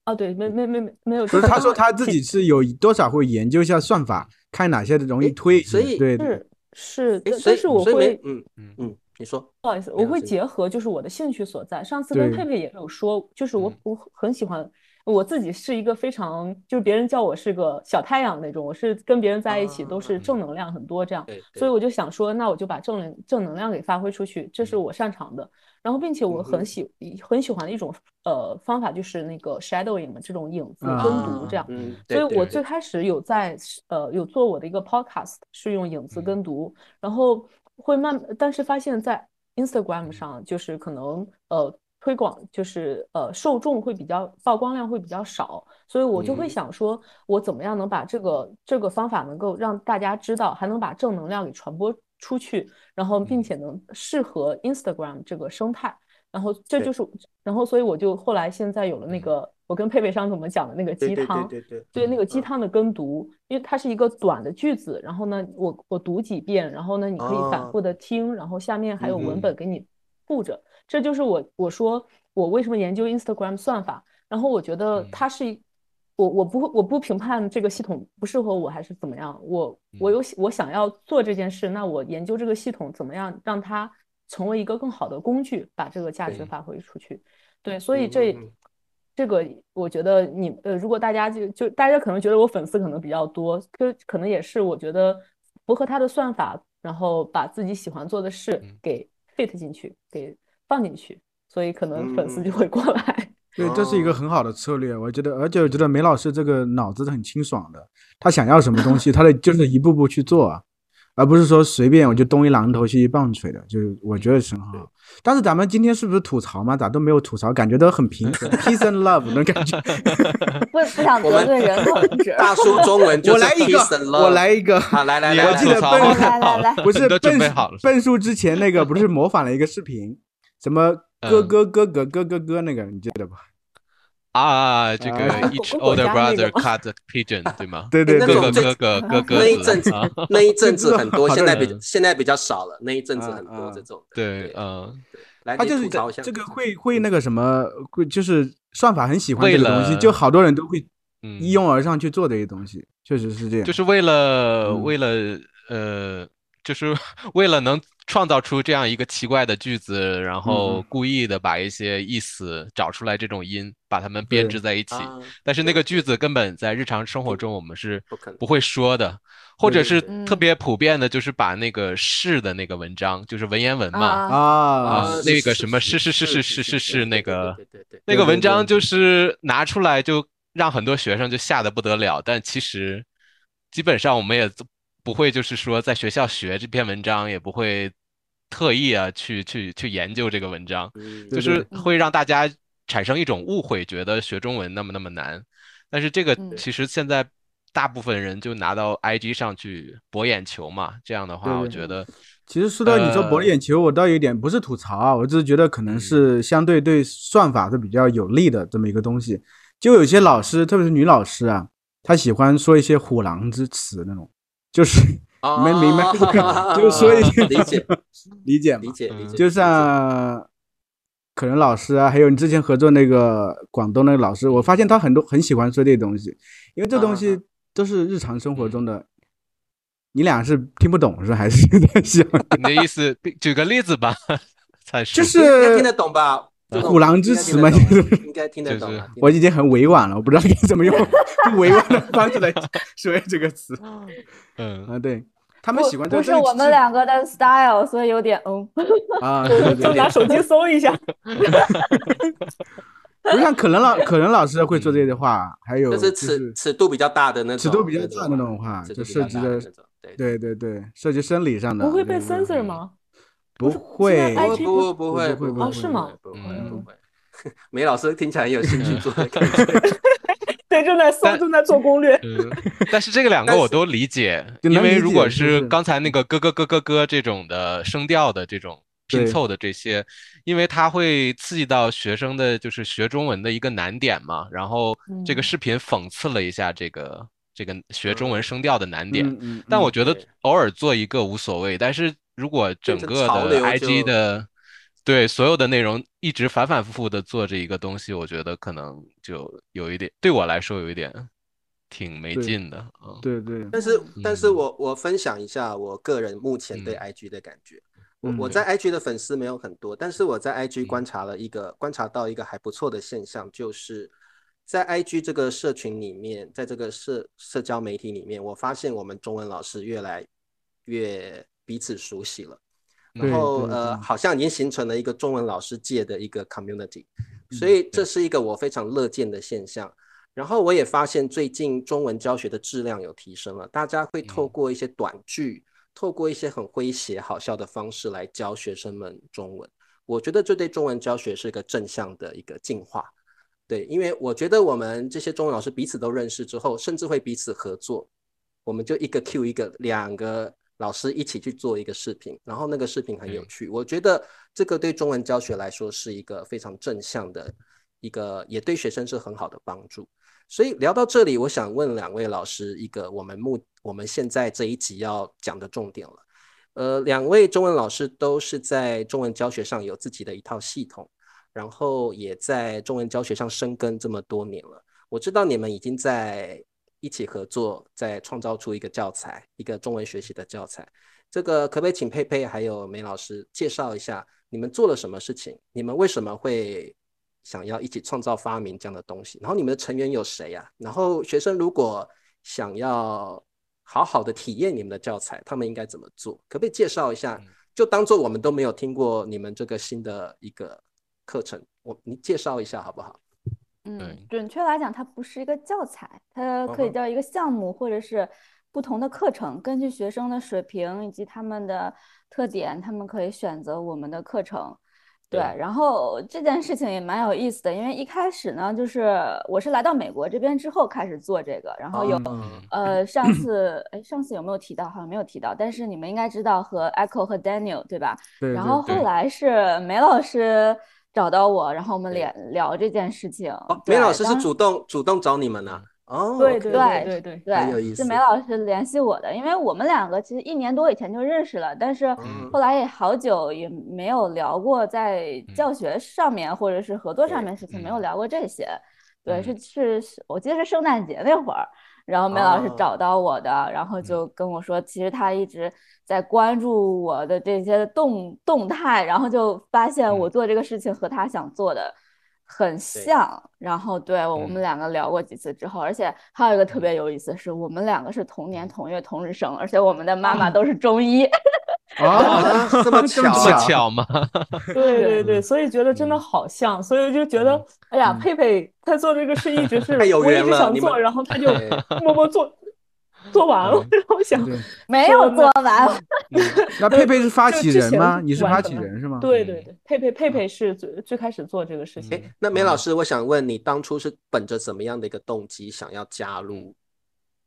哦，对，没没没没没有，不是他说他自己是有多少会研究一下算法，看哪些容易推，所以对是是，哎，所以但但是我会嗯嗯嗯，你说不好意思，我会结合就是我的兴趣所在。上次跟佩佩也有说，就是我嗯。我很喜欢，我自己是一个非常就是别人叫我是个小太阳那种，我是跟别人在一起都是啊正能量很多这样，所以我就想说，那我就把正能正能量给发挥出去，这是我擅长的。然后，并且我很。喜很喜欢的一种呃方法就是那个 shadowing 嘛，这种影子啊跟读这样。嗯，所以我最开始有在呃有做我的一个 podcast，是用影子跟读，然后会慢，但是发现在 Instagram 上就是可能呃推广就是呃受众会比较曝光量会比较少，所以我就会嗯。想说，我怎么样能把这个这个方法能够让大家知道，还能把正能量给传播出去，然后并且能适合 Instagram 这个生态。然后这就是，然后所以我就后来现在有了那个，我跟佩佩上次我们讲的那个对对鸡汤，对对。对，对那个鸡嗯。汤的跟读，因为它是一个短的句子，然后呢，我我读几遍，然后呢，你可以反哦。复的听，然后下面还有文本给你附着。这就是我我说我为什么研究 Instagram 算法，然后我觉得嗯。它是一，我我不会我不评判这个系统不适合我还是怎么样，我我有我想要做这件事，那我研究这个系统怎么样让它成为一个更好的工具，把这个价值发挥出去。对，所以嗯这这个我觉得你呃，如果大家就就大家可能觉得我粉丝可能比较多，就可能也是我觉得符合他的算法，然后把自己喜欢做的事嗯。给 fit 进去，给放进去，所以可能粉丝嗯就会过来。对，这是一个哦很好的策略，我觉得，而且我觉得梅老师这个脑子是很清爽的，他想要什么东西，他得就是一步步去做啊，而不是说随便我就东一榔头西一棒槌的，就是我觉得是很好。但是咱们今天是不是吐槽嘛？咋都没有吐槽，感觉都很平和，peace and love 的感觉。不不想得罪人同志。大叔中文就是我来一 peace and 个，love 我来一个。好，来来你来，来我记得笨吐槽吗来来来不是笨笨叔之前那个不是模仿了一个视频，什么哥嗯哥哥哥哥哥哥那个，你记得吧？啊，这个啊 each older brother cut a pigeon，对吗？对对哥哥哥哥哥哥那一阵子啊，那一阵子很多，现在比嗯现在比较少了，那一阵子啊很多啊这种。对，嗯，来，他就是这个会会那个什么，会就是算法很喜欢这个东西，就好多人都会嗯一拥而上去做这些东西，确实是这样。就是为了嗯为了呃，就是 为了能创造出这样一个奇怪的句子，然后嗯故意的把一些意思找出来这种音，把它们编织在一起。啊，但是那个。句子根本在日常生活中我们是不可能。不会说的，或者是特别普遍的，就是把那个是的那个文章，就是文言文嘛，啊，啊啊，那个什么是是是是是是是那个对对对对。那个文章就是拿出来就让很多学生就吓得不得了，但其实基本上我们也不会就是说在学校学这篇文章，也不会特意啊去去去研究这个文章，就是。会让大家产生一种误会，觉得学中文那么那么难。但是这个嗯。其实现在大部分人就拿到 IG 上去博眼球嘛，这样的话，我。觉得其实说到你说博呃眼球，我倒有点不是吐槽啊，我只是觉得可能嗯。是相对对算法是比较有利的这么一个东西。就有些老师，特别是女老师啊，她喜欢说一些虎狼之词那种，就是哦没明白 就是说一句理解理解嘛理，解理解，就像可能老师啊，还有你之前合作那个广东那个老师，我发现他很多很喜欢说这些东西，因为这东啊西都是日常生活中的。你俩是听不懂是还是在想？你的意思，举个例子吧，才是就是应该听得懂吧？虎狼之词嘛 应该听得懂啊应该听得懂啊。我已经很委婉了，我不知道该怎么用 更委婉的方式来说这个词 嗯啊。对他们喜欢这不是我们两个的 style，所以有点嗯。啊，就拿手机搜一下。不像可能老可能老师会说这些话，还有就是就是尺尺度比较大的那种，尺度比较大的那种话，就涉及的对对对对，涉及生理上的不会被那个 censor 吗？不是会。不 IG 不不不会不会不会哦是吗？不会嗯。不会。梅老师听起来很有兴趣做的感觉，对，正在搜，正在做攻略。嗯，但是这个两个我都理解，因为如果是是刚才那个咯咯咯咯咯这种的声调的这种拼凑的这些，因为它会刺激到学生的就是学中文的一个难点嘛，然后这个嗯。视频讽刺了一下这个这个学中文声调的难点，嗯嗯，嗯但我觉得偶尔做一个无所谓，但是如果整成个的 IG 就的对所有的内容一直反反复复的做这一个东西，我觉得可能就有一点对我来说有一点挺没劲的。啊，对对，但是，但是嗯。我我分享一下我个人目前对嗯。IG 的感觉。我嗯。我在 IG 的粉丝没有很多，但是我在 IG 嗯。观察了一个观察到一个还不错的现象，就是在 IG 这个社群里面，在这个社社交媒体里面，我发现我们中文老师越来越彼此熟悉了。然后呃，好像已经形成了一个中文老师界的一个 community，所嗯以这是一个我非常乐见的现象。然后我也发现最近中文教学的质量有提升了，大家会透嗯过一些短句，透过一些很诙谐好笑的方式来教学生们中文。我觉得这对中文教学是一个正向的一个进化。对，因为我觉得我们这些中文老师彼此都认识之后，甚至会彼此合作，我们就一个 Q 一个，两个老师一起去做一个视频，然后那个视频很有嗯趣。我觉得这个对中文教学来说是一个非常正向的一个，也对学生是很好的帮助。所以聊到这里，我想问两位老师一个我们目我们现在这一集要讲的重点了。呃，两位中文老师都是在中文教学上有自己的一套系统，然后也在中文教学上深耕这么多年了。我知道你们已经在一起合作，再创造出一个教材，一个中文学习的教材。这个可不可以请佩佩还有梅老师介绍一下你们做了什么事情？你们为什么会想要一起创造发明这样的东西？然后你们的成员有谁呀、然后学生如果想要好好的体验你们的教材，他们应该怎么做？可不可以介绍一下？就当做我们都没有听过你们这个新的一个课程，我你介绍一下好不好？嗯对，准确来讲，它不是一个教材，它可以叫一个项目，或者是不同的课程，根据学生的水平以及他们的特点，他们可以选择我们的课程。对，然后这件事情也蛮有意思的，因为一开始呢，就是我是来到美国这边之后开始做这个，然后有哦呃上次哎上次有没有提到？好像没有提到，但是你们应该知道和 Echo 和 Daniel 对吧？对对然后后来是梅老师找到我，然后我们对。聊聊这件事情。哦，梅老师是主动主动找你们呢、哦，对对对对对有意思是梅老师联系我的，因为我们两个其实一年多以前就认识了，但是嗯。后来也好久也没有聊过在教学上面或者是合作上面事情，没嗯。有聊过这些。对，是是，我记得是圣诞节那会儿，然后梅老师哦。找到我的，然后就跟我说，其实他一直在关注我的这些动动态，然后就发现我嗯。做这个事情和他想做的很像，然后对我们嗯。两个聊过几次之后，而且还有一个特别有意思是，我们两个是同年同月同日生，而且我们的妈妈都是中医。啊，这么巧 这么巧。吗？对对对，所以觉得真的好像，所以就觉得，哎呀，佩佩他做这个事一直是 我一直想做，然后他就默默做做完了，然后想，没有做完，那佩佩是发起人吗？你是发起人是吗？嗯。对对对，佩佩佩佩是最最开始做这个事情。哎。，那梅老师，我想问你，当初是本着怎么样的一个动机，想要加入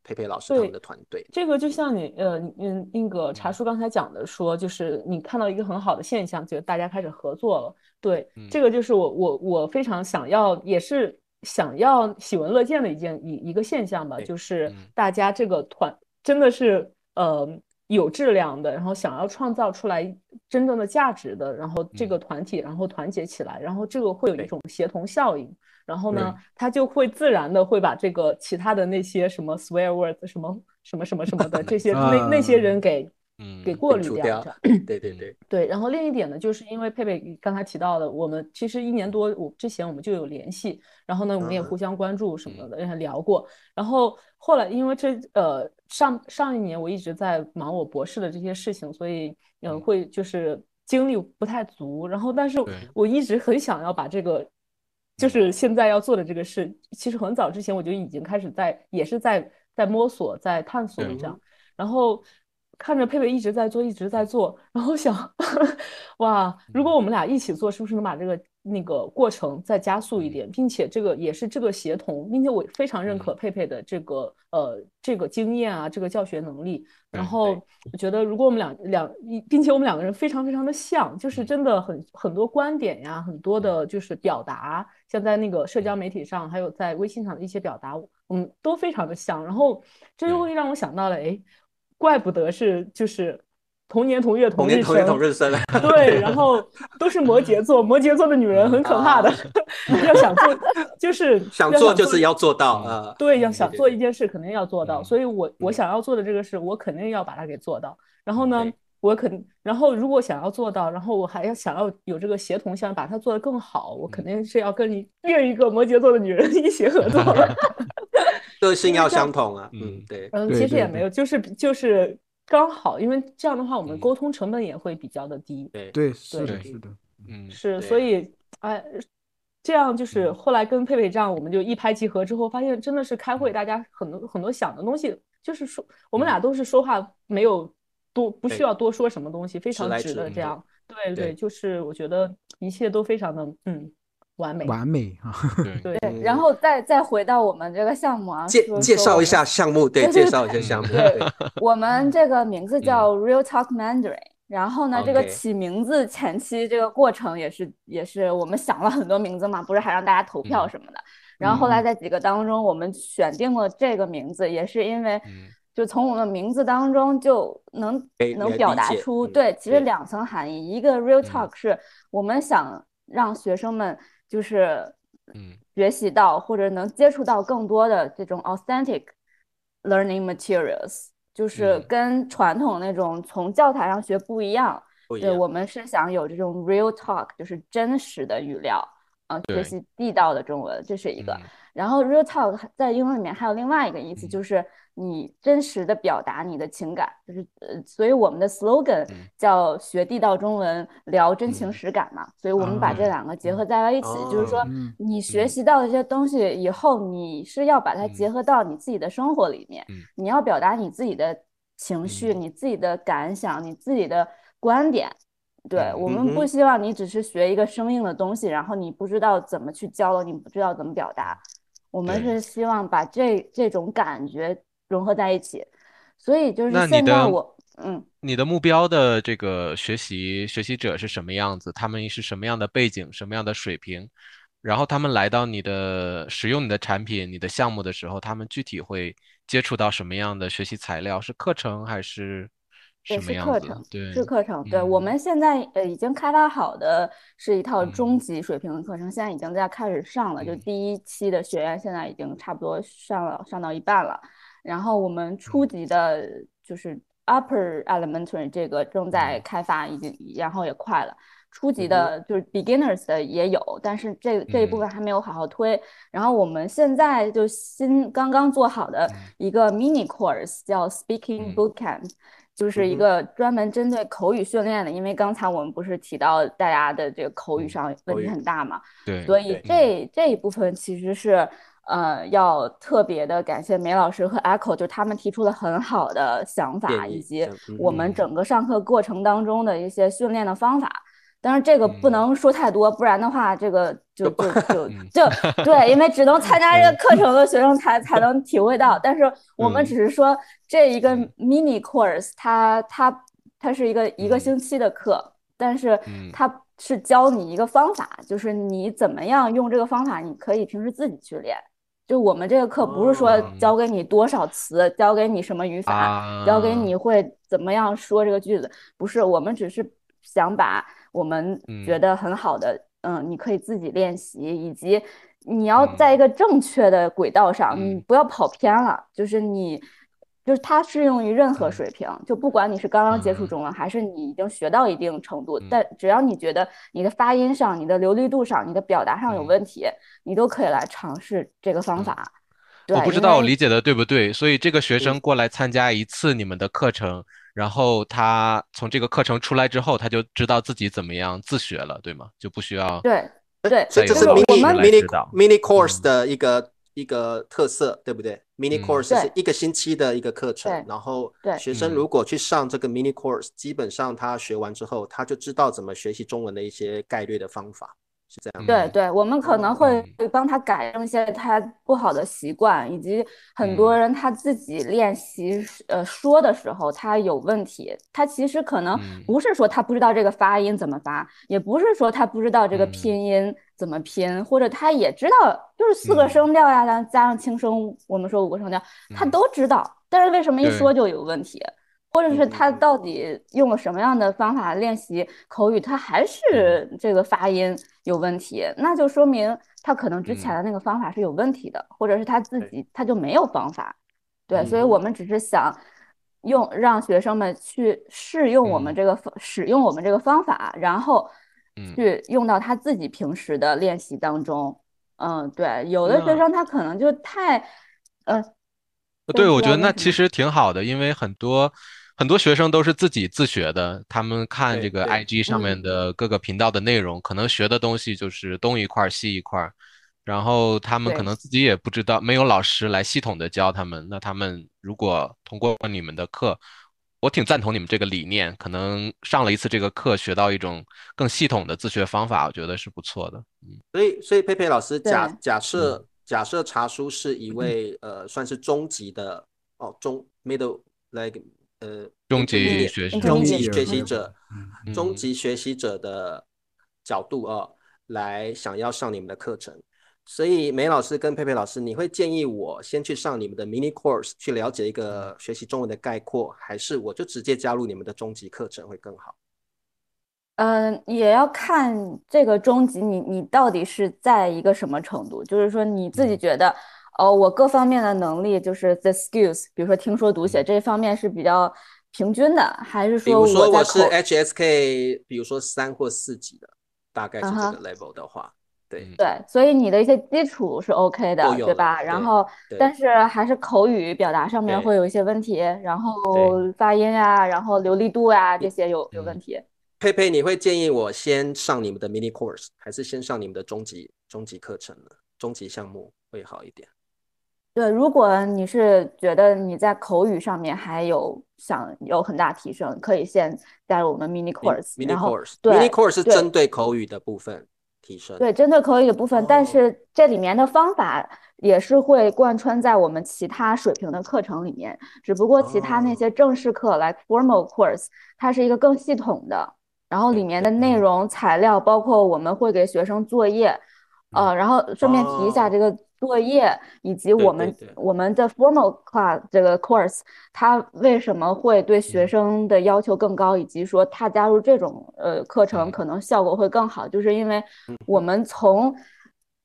佩佩老师他们的团队？这个就像你呃嗯那个茶叔刚才讲的说，就是你看到一个很好的现象，就是大家开始合作了。对，嗯这个就是我我我非常想要，也是想要喜闻乐见的一件一一个现象吧，就是嗯大家这个团真的是呃有质量的，然后想要创造出来真正的价值的，然后这个团体然后团结起来，然后这个会有一种协同效应。然后呢，他就会自然的会把这个其他的那些什么 swear words 什么什么什么什么的这些 那那些人给嗯给过滤掉掉。对对对，对，然后另一点呢，就是因为佩佩刚才提到的，我们其实一年多我之前我们就有联系，然后呢，我们也嗯互相关注什么的，也聊过。然后后来因为这呃上上一年我一直在忙我博士的这些事情，所以呃嗯会就是精力不太足。然后但是我一直很想要把这个。就是现在要做的这个事，其实很早之前我就已经开始在，也是在在摸索，在探索这样。然后看着佩佩一直在做，一直在做，然后想，哇，如果我们俩一起做，是不是能把这个那个过程再加速一点，并且这个也是这个协同，并且我非常认可佩佩的这个呃这个经验啊，这个教学能力。然后我觉得，如果我们两两一，并且我们两个人非常非常的像，就是真的很很多观点呀，很多的就是表达，像在那个社交媒体上，还有在微信上的一些表达，我们都非常的像。然后这就会让我想到了，哎，怪不得是就是同年同月同年同月同日生，对，然后都是摩羯座，摩羯座的女人很可怕的，要想做就是 想做就是要做到啊，对，要想做一件事肯定要做到，所以我我想要做的这个事，我肯定要把它给做到。然后呢，我肯，然后如果想要做到，然后我还要想要有这个协同，想把它做得更好，我肯定是要跟你另一个摩羯座的女人 一起合作，个性要相同啊，嗯，对，嗯，其实也没有，就是就是。刚好，因为这样的话，我们沟通成本也会比较的低。对。对，是的，是的，嗯，是，所以，哎，这样就是后来跟佩佩这样，我们就一拍即合之后，发现真的是开会，大家很多很多想的东西，就是说我们俩都是说话没有多，不需要多说什么东西，非常直的这样。对对，就是我觉得一切都非常的嗯。完美，完美啊！对。对，然后再再回到我们这个项目啊，介介绍一下项目，对，介绍一下项目。对，我们这个名字叫 Real Talk Mandarin，然后呢，这个起名字前期这个过程也是也是我们想了很多名字嘛，不是还让大家投票什么的。然后后来在几个当中，我们选定了这个名字，也是因为就从我们名字当中就能能表达出，对，其实两层含义，一个 Real Talk 是我们想让学生们。就是，嗯，学习到或者能接触到更多的这种 authentic learning materials，就是跟传统那种从教材上学不一样。对，我们是想有这种 real talk，就是真实的语料，啊，学习地道的中文，这是一个。然后 real talk 在英文里面还有另外一个意思，就是你真实的表达你的情感，就是呃，所以我们的 slogan 叫学地道中文，聊真情实感嘛。所以我们把这两个结合在了一。起，就是说你学习到的这些东西以后，你是要把它结合到你自己的生活里面，你要表达你自己的情绪、你自己的感想、你自己的观点。对我们不希望你只是学一个生硬的东西，然后你不知道怎么去交流，你不知道怎么表达。我们是希望把这这种感觉融合在一起，所以就是现在我嗯，你的目标的这个学习学习者是什么样子？他们是什么样的背景、什么样的水平？然后他们来到你的使用你的产品、你的项目的时候，他们具体会接触到什么样的学习材料？是课程还是？对，是课程，对，是课程。对，我们现在呃已经开发好的是一套中级水平的课程，现在已经在开始上了。就第一期的学员现在已经差不多上了，上到一半了。然后我们初级的，就是 upper elementary 这个正在开发，已经然后也快了。初级的就是 beginners 的也有，但是这这一部分还没有好好推。然后我们现在就新刚刚做好的一个 mini course 叫 Speaking Bootcamp。就是一个专门针对口语训练的，因为刚才我们不是提到大家的这个口语上问题很大嘛，对，所以这这一部分其实是呃要特别的感谢梅老师和 Echo，就他们提出了很好的想法，以及我们整个上课过程当中的一些训练的方法。但是这个不能说太多，不然的话，这个 就就就就 对，因为只能参加这个课程的学生才才能体会到。但是我们只是说这一个 mini course，它它它是一个一个星期的课，但是它是教你一个方法，就是你怎么样用这个方法，你可以平时自己去练。就我们这个课不是说教给你多少词，教给你什么语法，教给你会怎么样说这个句子，不是，我们只是想把。我们觉得很好的，嗯，你可以自己练习，以及你要在一个正确的轨道上，你不要跑偏了。就是你，就是它适用于任何水平，就不管你是刚刚接触中文，还是你已经学到一定程度，但只要你觉得你的发音上、你的流利度上、你的表达上有问题，你都可以来尝试这个方法。我不知道我理解的对不对，所以这个学生过来参加一次你们的课程。然后他从这个课程出来之后，他就知道自己怎么样自学了，对吗？就不需要对对，这是 mini mini mini course 的一个一个特色，对不对？mini course 是一个星期的一个课程，然后学生如果去上这个 mini course，基本上他学完之后，他就知道怎么学习中文的一些概率的方法。是这样，对对，我们可能会帮他改正一些他不好的习惯，以及很多人他自己练习呃说的时候他有问题，他其实可能不是说他不知道这个发音怎么发，也不是说他不知道这个拼音怎么拼，或者他也知道就是四个声调呀，加加上轻声，我们说五个声调，他都知道，但是为什么一说就有问题？或者是他到底用了什么样的方法练习口语，他还是这个发音有问题，那就说明他可能之前的那个方法是有问题的，或者是他自己他就没有方法。对，所以嗯。我们只是想用让学生们去试用我们嗯。这个方使用我们这个方法，然后嗯。去用到他自己平时的练习当中。嗯，对，有的学生他可能就太，呃，呃对，我觉得那其实挺好的，因为很多很多学生都是自己自学的，他们看这个 IG 上面嗯。的各个频道的内容，可能学的东西就是东一块儿西一块儿，然后他们可能。自己也不知道，没有老师来系统的教他们，那他们如果通过你们的课，我挺赞同你们这个理念，可能上了一次这个课，学到一种更系统的自学方法，我觉得是不错的。嗯。所以，所以佩佩老师假假设假设茶叔是一位呃算是中级的哦中 middle like 呃终极学习中级 Intermediate，学习者，终极学习者的角度啊，来想要上你们的课程。所以梅老师跟佩佩老师，你会建议我先去上你们的 mini course 去了解一个学习中文的概括，还是我就直接加入你们的终极课程会更好？嗯，也要看这个终极你你到底是在一个什么程度，就是说你自己嗯觉得，哦，我各方面的能力就是 the skills，比如说听说读写嗯这方面是比较平均的，还是比说如说我是 HSK，比如说三或四级的，大概是这个 level 的话，对嗯对，所以你的一些基础是 OK 的对吧？然后，但是还是口语表达上面会有一些问题，然后发音啊，然后流利度啊这些有有嗯问题。佩佩，你会建议我先上你们的 mini course，还是先上你们的中级中级课程呢？中级项目会好一点。对，如果你是觉得你在口语上面还有想有很大提升，可以先加入我们 mini course，mini course，对 mini course 是针对口语的部分提升。对，针对口语的部分，但哦是这里面的方法也是会贯穿在我们其他水平的课程里面，只不过其他那哦些正式课，like formal course，它是一个更系统的，然后里面的内容、材料，包括我们会给学生作业，呃，然后。顺便提一下哦。这个作业以及我们我们的 formal class 这个 course，它为什么会对学嗯。生的要求更高，以及说他加入这种呃课程嗯。可能效果会更好，就是因为嗯。我们从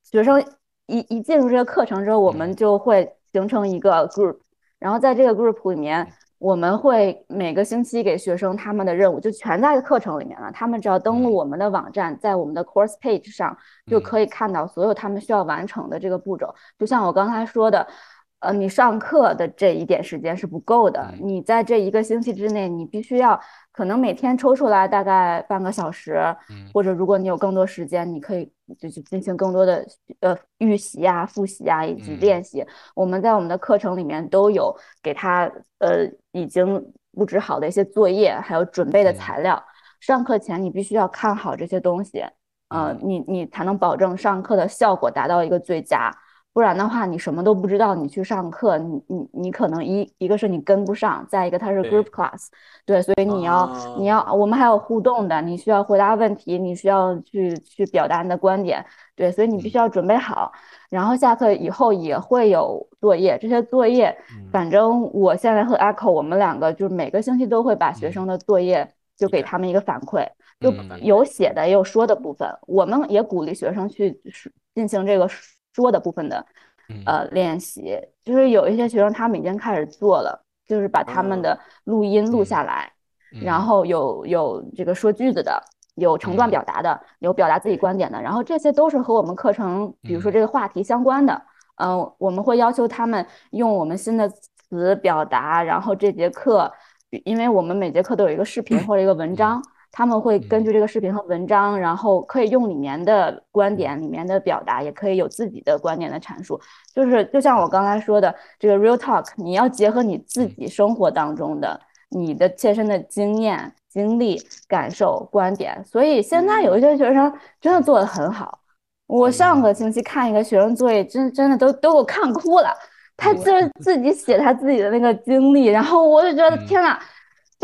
学生一一进入这个课程之后，我们嗯。就会形成一个 group，然后在这个 group 里面，我们会每个星期给学生他们的任务，就全在课程里面了。他们只要登录嗯我们的网站，在我们的 course page 上就嗯可以看到所有他们需要完成的这个步骤。就像我刚才说的，呃，你上课的这一点时间是不够的，嗯你在这一个星期之内，你必须要可能每天抽出来大概半个小时，嗯或者如果你有更多时间，你可以就去进行更多的呃预习啊、复习啊以及嗯练习。我们在我们的课程里面都有给他呃已经布置好的一些作业，还有准备的嗯材料。上课前你必须要看好这些东西，呃嗯，你你才能保证上课的效果达到一个最佳。不然的话，你什么都不知道，你去上课，你你你可能一一个是你跟不上，再一个它是 group class，对，所以你要你要哦我们还有互动的，你需要回答问题，你需要去去表达你的观点，对，所以你必须要准备好。然后下课以后也会有作业，这些作业，嗯。反正我现在和 Echo 我们两个就是每个星期都会把学生的作业就给他们一个反馈，就嗯有写的也有说的部分，我们也鼓励学生去进行这个说的部分的嗯。呃练习，就是有一些学生他们已经开始做了，就是把他们的录音录下来，然嗯。后有有这个说句子的，有成段嗯。表达的，有表达自己观点的，然后这些都是和我们课程，比如说嗯。这个话题相关的。嗯、我们会要求他们用我们新的词表达，然后这节课，因为我们每节课都有一个视频或者一个文章，他们会根据这个视频和文章，然后可以用里面的观点、里面的表达，也可以有自己的观点的阐述。就是就像我刚才说的，这个 real talk，你要结合你自己生活当中的、你的切身的经验、经历、感受、观点。所以现在有一些学生真的做得很好。我上个星期看一个学生作业，真真的都都给我看哭了。他就是自己写他自己的那个经历，然后我就觉得嗯天呐，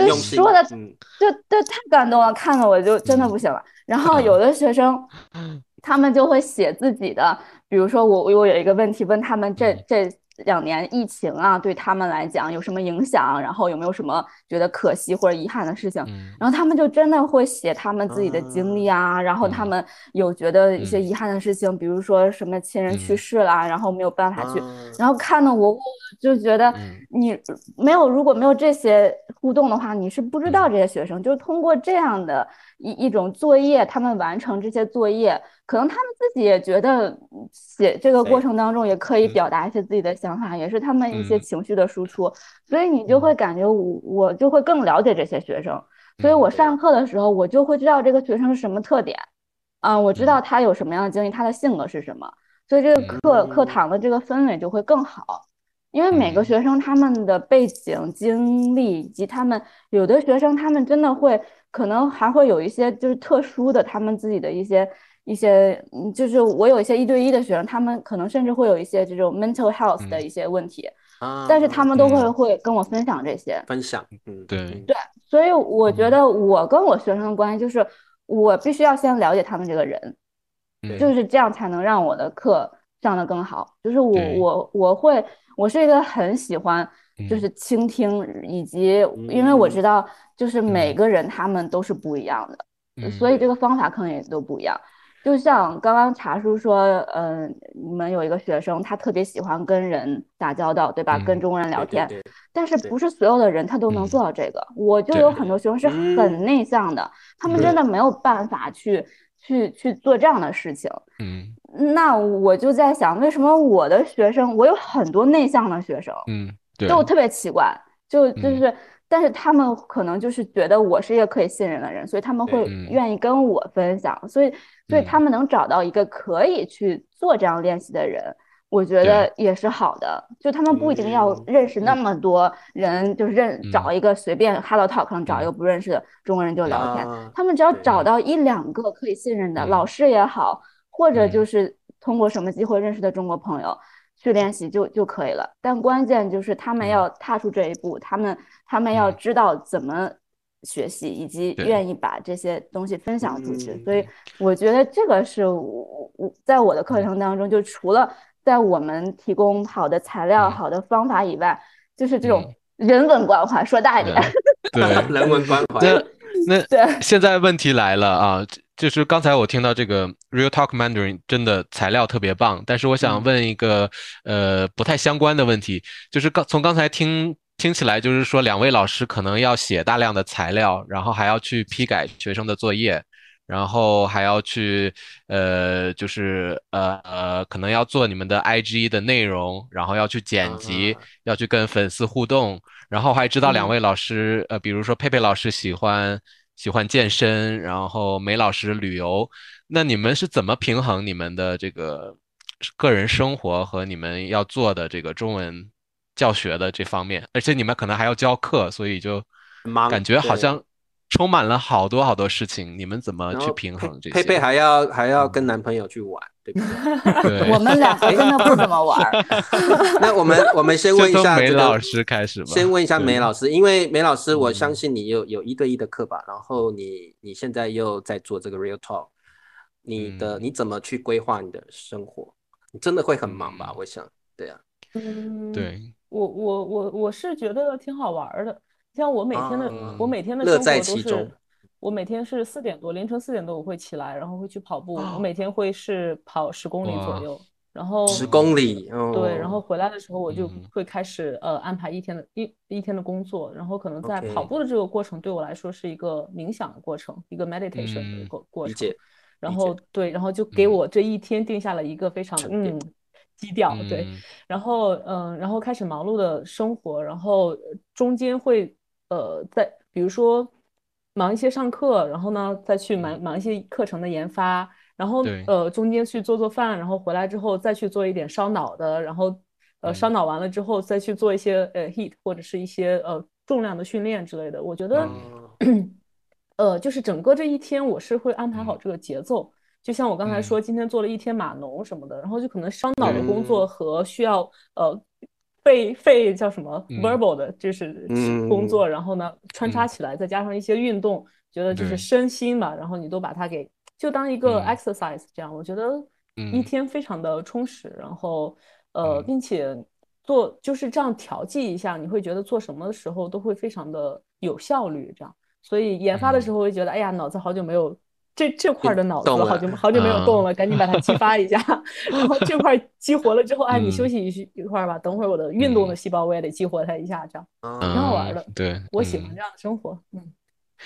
就说的嗯就就太感动了，看的我就真的不行了。然后有的学生，他们就会写自己的，比如说我我有一个问题问他们这嗯这两年疫情啊，对他们来讲有什么影响？然后有没有什么觉得可惜或者遗憾的事情？然后他们就真的会写他们自己的经历啊。然后他们有觉得一些遗憾的事情，比如说什么亲人去世啦，然后没有办法去。然后看的我就觉得，你没有如果没有这些互动的话，你是不知道这些学生。就是通过这样的一一种作业，他们完成这些作业。可能他们自己也觉得写这个过程当中也可以表达一些自己的想法，也是他们一些情绪的输出，所以你就会感觉我我就会更了解这些学生，所以我上课的时候我就会知道这个学生是什么特点，啊，我知道他有什么样的经历，他的性格是什么，所以这个课。课堂的这个氛围就会更好，因为每个学生他们的背景经历以及他们有的学生他们真的会可能还会有一些就是特殊的他们自己的一些。一些嗯，就是我有一些一对一的学生，他们可能甚至会有一些这种 mental health 的一些问题，但是他们都会会跟我分享这些分享，嗯，对对，所以我觉得我跟我学生的关系就是我必须要先了解他们这个人，嗯。就是这样才能让我的课上的更好。就是我我我会我是一个很喜欢就是倾听，以及因为我知道就是每个人他们都是不一样的，所以这个方法可能也都不一样。就像刚刚茶叔说，嗯，你们有一个学生，他特别喜欢跟人打交道，对吧？跟中国人聊天，但是不是所有的人他都能做到这个。我就有很多学生是很内向的，他们真的没有办法去去去做这样的事情。嗯，那我就在想，为什么我的学生，我有很多内向的学生，嗯，对，就特别奇怪，就就是。但是他们可能就是觉得我是一个可以信任的人，所以他们会愿意跟我分享，所以所以他们能找到一个可以去做这样练习的人，我觉得也是好的。就他们不一定要认识那么多人，就是认找一个随便 Hello Talk 可能找一个不认识的中国人就聊天，他们只要找到一两个可以信任的老师也好，或者就是通过什么机会认识的中国朋友。去练习就就可以了，但关键就是他们要踏出这一步，他们他们要知道怎么学习，以及愿意把这些东西分享出去。所以我觉得这个是我我在我的课程当中，就除了在我们提供好的材料、好的方法以外，就是这种人文关怀，说大一点，对 人文关怀。那对，现在问题来了啊。就是刚才我听到这个 Real Talk Mandarin 真的材料特别棒，但是我想问一个呃不太相关的问题，就是刚从刚才听听起来，就是说两位老师可能要写大量的材料，然后还要去批改学生的作业，然后还要去呃就是呃呃可能要做你们的 IG 的内容，然后要去剪辑，要去跟粉丝互动，然后还知道两位老师呃比如说佩佩老师喜欢。喜欢健身，然后梅老师旅游，那你们是怎么平衡你们的这个个人生活和你们要做的这个中文教学的这方面？而且你们可能还要教课，所以就感觉好像充满了好多好多事情。你们怎么去平衡这些？佩佩还要还要跟男朋友去玩。对不对，我们两个真的不怎么玩。那我们我们先问一下 梅老师开始吧。先问一下梅老师，因为梅老师，我相信你有有一对一的课吧？然后你你现在又在做这个 Real Talk，你的你怎么去规划你的生活？你真的会很忙吧？我想，对啊。嗯，对我我我我是觉得挺好玩的，像我每天的我每天的生活都是。我每天是四点多，凌晨四点多我会起来，然后会去跑步。我每天会是跑十公里左右，然后十公里，对，然后回来的时候我就会开始呃安排一天的一一天的工作，然后可能在跑步的这个过程对我来说是一个冥想的过程，一个 meditation 的过过程。然后对，然后就给我这一天定下了一个非常嗯基调，对，然后嗯，然后开始忙碌的生活，然后中间会呃在比如说。忙一些上课，然后呢，再去忙忙一些课程的研发，然后呃中间去做做饭，然后回来之后再去做一点烧脑的，然后呃烧脑完了之后再去做一些呃 heat 或者是一些呃重量的训练之类的。我觉得，呃，就是整个这一天我是会安排好这个节奏，就像我刚才说，今天做了一天码农什么的，然后就可能烧脑的工作和需要呃。肺肺叫什么？verbal 的，就是工作，然后呢穿插起来，再加上一些运动，觉得就是身心嘛，然后你都把它给就当一个 exercise 这样，我觉得一天非常的充实，然后呃，并且做就是这样调剂一下，你会觉得做什么的时候都会非常的有效率，这样。所以研发的时候会觉得，哎呀，脑子好久没有这这块的脑子好久好久没有动了，赶紧把它激发一下。然后这块激活了之后，哎，你嗯。休息一一块儿吧，等会儿我的运动的细胞我也得激活它一下，这样嗯挺好玩的嗯对，我喜欢嗯这样的生活。嗯，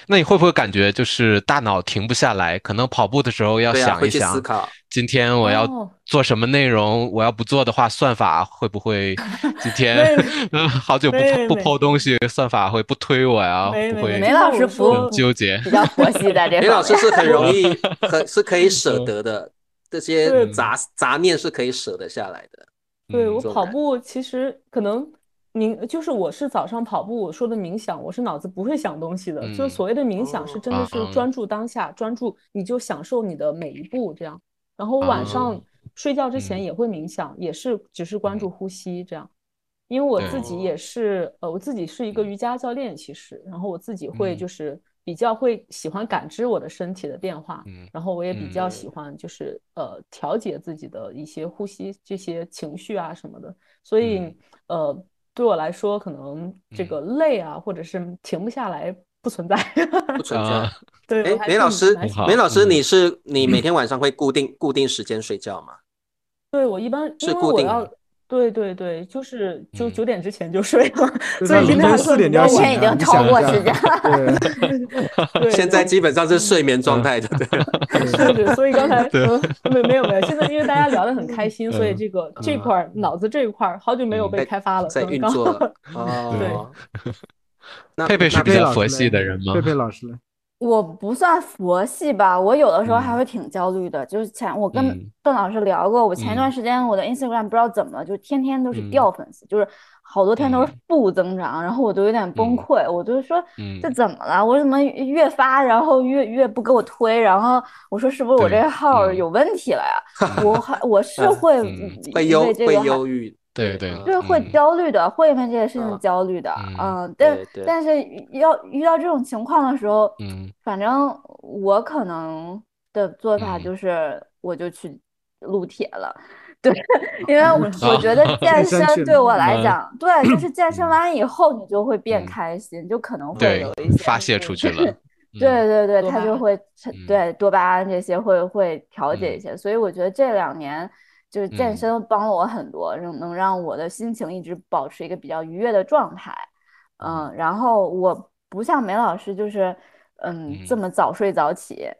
那你会不会感觉就是大脑停不下来？可能跑步的时候要想一想，去思考。今天我要哦做什么内容？我要不做的话，算法会不会 今天 嗯好久不不抛东西，算法会不推我呀？不会梅老师不很纠结。比较佛系在这梅老。师是很容 易，很是可以舍得的，这些杂杂念是可以舍得下来的。嗯对我跑步，其实可能冥就是我是早上跑步，我说的冥想，我是脑子不会想东西的。就是嗯所谓的冥想，是真的是专注当下，专注你就享受你的每一步这样。然后晚上。啊睡觉之前嗯。也会冥想，也是只是关注嗯。呼吸这样。因为我自己也是，呃，我自己是一个瑜伽教练，其实，然后我自己会嗯。就是比较会喜欢感知我的身体的变化，嗯然后我也比较。嗯喜欢就是呃调节自己的一些呼吸这些情绪啊什么的，所以嗯。呃对我来说可能这嗯。个累啊或者是停不下来不存在，不。存在啊。对，哎梅老师梅老师，嗯。你是你每天晚上会固定固定时间睡觉吗？对我一般是因为固定的我要对对对，就是就嗯。九点之前就睡了，所以今天四点就要算比较晚醒了，已经超过时间了。对，现在基本上是睡眠状态，对不对？是是，所以刚才 没没有没有，现在因为大家聊得很开心，所以嗯这个这嗯块儿脑子这一块儿好久没有嗯被开发了，在运作了。对佩佩是那比较佛系的人吗？佩佩老师嘞，我不算佛系吧，我有的时候还嗯会挺焦虑的。就是前我跟嗯邓老师聊过，我前一段嗯时间我的 Instagram 不知道怎么了，就天天都是嗯掉粉丝，就是好多天都是嗯负增长，然后我都有点崩嗯溃。我就说嗯这怎么了？我怎么越发然后越越不给我推？然后我说是不是我这对号有问题了呀？我还我是 嗯会会忧会忧郁，对对嗯就是会嗯。焦虑的，会因为这些事情嗯焦虑的，嗯嗯，但对对。但是要遇到这种情况的时候，嗯。反正我可能的做法嗯就。是我就去撸铁了，对，因为我啊我觉得健 健身对我来嗯讲，对，就是。健身嗯完以后你就会变嗯。开心，就可能会有一些发泄出去了。嗯对对对，它就会对多巴胺这些会会调节嗯。一些，所以我觉得这两年就是健嗯。身帮了我很多，能能让我的心情一直保持一个比较愉悦的状态。嗯，然后我不像梅老师，就是嗯这嗯。么早睡早起，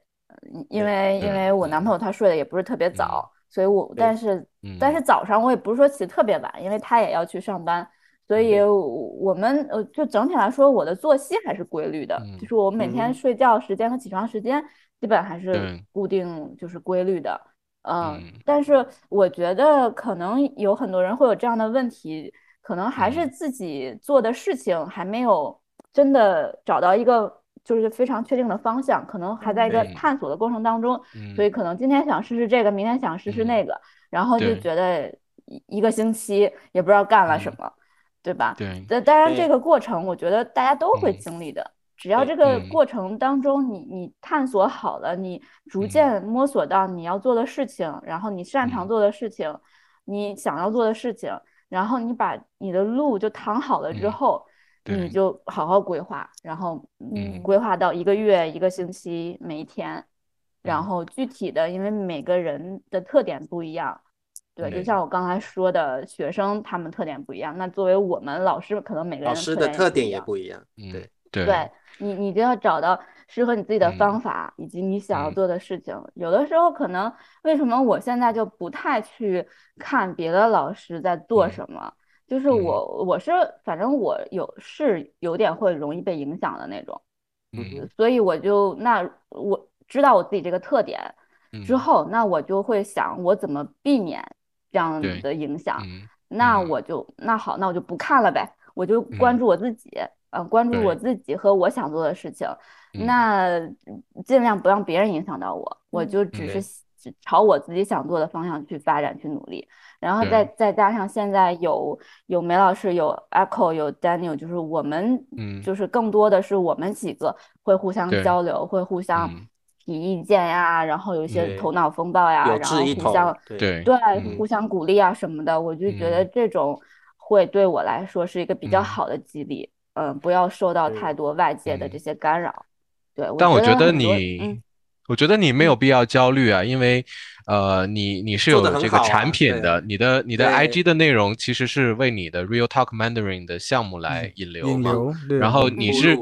嗯因为因为我男朋友。他睡的也不是特别早，所以我但是但嗯是。早上我也不是说起得特别晚，因为他也要去上班。所以我。我们呃，就整体来说，我的作息还是规律的，嗯就是我每天嗯睡觉时间和起床时间基本还是固定，就是规律的。嗯，嗯。但是我觉得可能有很多人会有这样的问题，可能还是嗯。自己做的事情还没有真的找到一个就是非常确定的方向，可能还在一个探索的过程当中，所以嗯。可能今天想试试这个，明天想试试嗯那个，然后就觉得一一个星期也不知道干了什嗯么，对吧？对。但当然，这个过程我觉得大家都会嗯。经历的。只要这个嗯。过程当中你，你探索好了，你逐嗯。渐摸索到你要做的事情，然后你擅长嗯。做的事情，你想要做的事情，然后你把你的路就躺好了之嗯后，你。就好好规划，然后嗯规划到一个月、一个星期、每一天，然嗯。后具体的，因为每个人的特点不一样，对，就像我刚才说的，学生他们特点不一样，那作为我们老师，可能每个人老师的特点也也不一样，嗯对，对。对你，你就要找到适合你自己的嗯。方法，以及你想要嗯。做的事情。有的时候可能为什么我现在就不太去看别的老师在做嗯什么，就是嗯。我我是反正我有是有点会容易被影响的那种，嗯。所以我就那我知道我自己这个特点之。嗯后，那我就会想我怎么避免这样对的影响。那我就那好，那我就不看了呗，我就关嗯。注我自己，呃，关注我自己和我想做的事情，嗯。那尽量不让别人影响到我，我嗯就只是朝我自己想做的方向去发展去努力，然后再再加上现在有有梅老师，有 Echo，有 Daniel，就是我们嗯。就是更多的是我们几个会互相交流，会互相嗯。提意见呀，然后有一些头脑风暴呀，有然后互相，对。对互相鼓励啊什么的，我就觉得嗯。这种会对我来说是一个比较嗯。好的激励。嗯，不要受到太嗯多外界的嗯。这些干扰。对，但我觉得你，嗯。我觉得你没有嗯。必要焦虑啊，因为呃，你你是有这个产品对的，你的你的 IG 的内容其实是为你的 Real Talk Mandarin 的项目来引流嘛，引流，然后嗯你是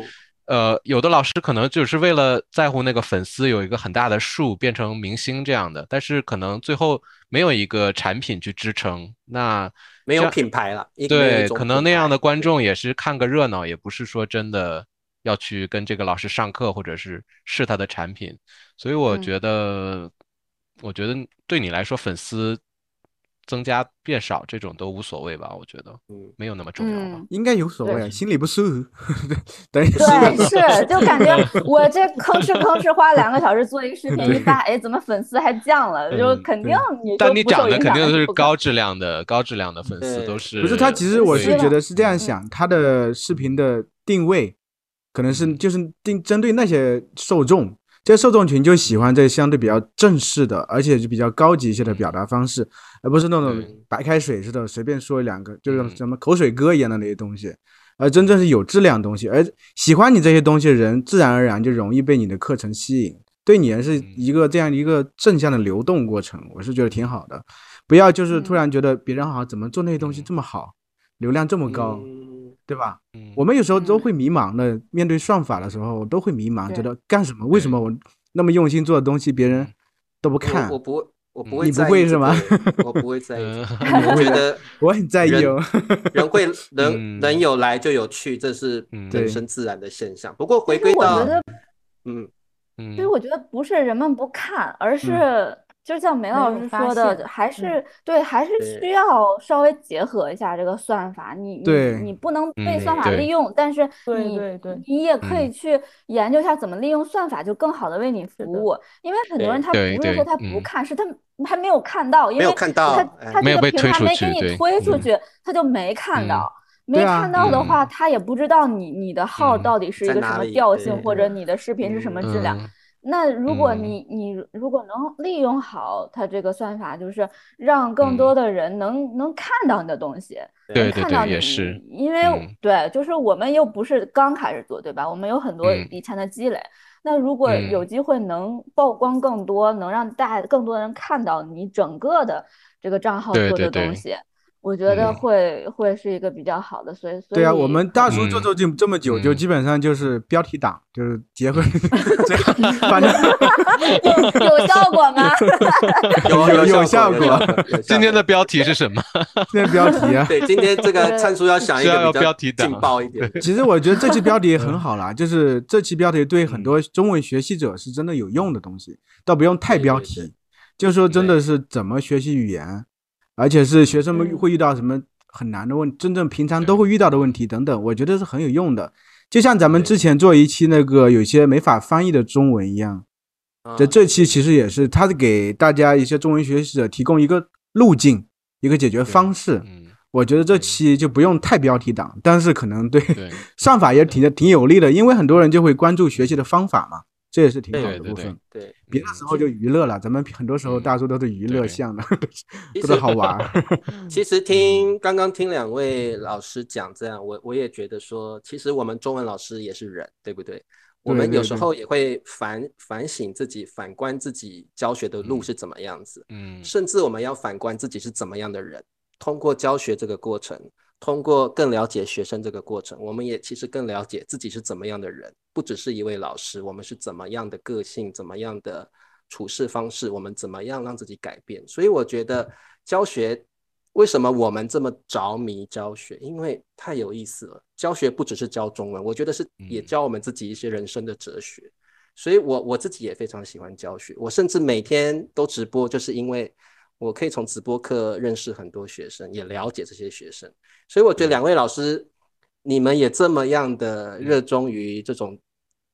呃，有的老师可能就是为了在乎那个粉丝有一个很大的数，变成明星这样的，但是可能最后没有一个产品去支撑，那没有品牌了，对，可能那样的观众也是看个热闹，也不是说真的要去跟这个老师上课，或者是试他的产品。所以我嗯觉得，我觉得对你来说，粉丝增加变少这种都无所谓吧，我觉得嗯。没有那么重要吧。嗯，应该有所谓心里不舒服。对，是，就感觉 我这吭哧吭哧花两个小时做一个视频，一发，哎，怎么粉丝还降了？就嗯肯定你但你就不受讲的肯定是高是不可能质量的，高质量的粉丝都是不是他，其实我是觉得是这样嗯。想，他的视频的定位可能是嗯。就是定针对那些受众，这些受众群就喜欢这相对比较正式的，而且就比较高级一些的表达方式，而不是那种白开水似的随便说两个，就是嗯什么口水歌一样的那些东西。而真正是有质量的东西，而喜欢你这些东西的人，自然而然就容易被你的课程吸引，对你也是嗯一个这样一个正向的流动过程，我是觉得挺好的。不要就是突嗯然觉得别人好怎么做那些东西嗯这么好，流量这么高，嗯对吧？嗯我们有时候都嗯会迷茫的，面对算法的时候都会迷茫，觉得干什么？为什么我那么用心做的东西，别人嗯都不看我？不会，我不会你不会在意这会是吗我不会在意我觉得 我很在意人哦。人会 嗯人人有来就有去，这是人生自然的现象。不过回归到觉得，嗯，嗯其实我觉得不是人们不看，而是就像梅老师说的，还是对，还是需要稍微结合一下这个算法。你你你不能被嗯算法利用，但是你对对你也可以嗯去研究一下怎么利用算法，就更好的为你服务。因为很多人他不是说他不看，是他还没有看到，因为没有看到他哎他没有被这个平台推出去没给你推出去，他就没看嗯到。没看到的话，嗯他也不知道你你的号嗯到底是一个什么调性，或者你的视频是什么质量。嗯那如果嗯。你你如果能利用好它这个算法，就是让更多嗯。的人能能看到你的东西，对对对能看到你，也是因为嗯。对，就是我们又不是刚开始做，对吧？我们有很多嗯。以前的积累。那如果嗯。有机会能曝光更多，能让大更多人看到你整个的这个账号做对对对的东西，我觉得嗯会会是一个比较好的。所以所对啊，我们大叔做嗯做这这么久，就嗯基本上就是标题党，就是结婚 这样，反正有有效果吗？有有有效果果，有效果今天的标题是什么？今天标题啊。对今天这个灿叔要想一个比较标题党劲爆一点，其实我觉得这期标题也很好嗯啦，就是这期标题对很多中文学习者是真的有用的东西，倒不用太标对对题，就说真的是怎么学习语言，而且是学生们嗯会遇到什么很难的问，真正平常都会遇到的问题等等，我觉得是很有用的。就像咱们之前做一期那个有些没法翻译的中文一样，啊这这期其实也是，它是给大家一些中文学习者提供一个路径，一个解决方式。嗯，我觉得这期就不用太标题党，但是可能对对 算法也挺挺有利的，因为很多人就会关注学习的方法嘛，这也是挺好的部分。对，别的时候就娱乐了，咱们很多时候嗯大多都是娱乐对向的，不是好玩。其实听刚刚听两位老师讲这样，我我也觉得说，其实我们中文老师也是人，对不对？我们有时候也会反反省自己，反观自己教学的路嗯是怎么样子，嗯甚至我们要反观自己是怎么样的人。通过教学这个过程，通过更了解学生这个过程，我们也其实更了解自己是怎么样的人，不只是一位老师，我们是怎么样的个性，怎么样的处事方式，我们怎么样让自己改变。所以我觉得教学为什么我们这么着迷教学？因为太有意思了。教学不只是教中文，我觉得是也嗯教我们自己一些人生的哲学。所以我我自己也非常喜欢教学，我甚至每天都直播，就是因为我可以从直播课认识很多学生，也了解这些学生。所以我觉得两位老师，你们也这么样的热衷于这种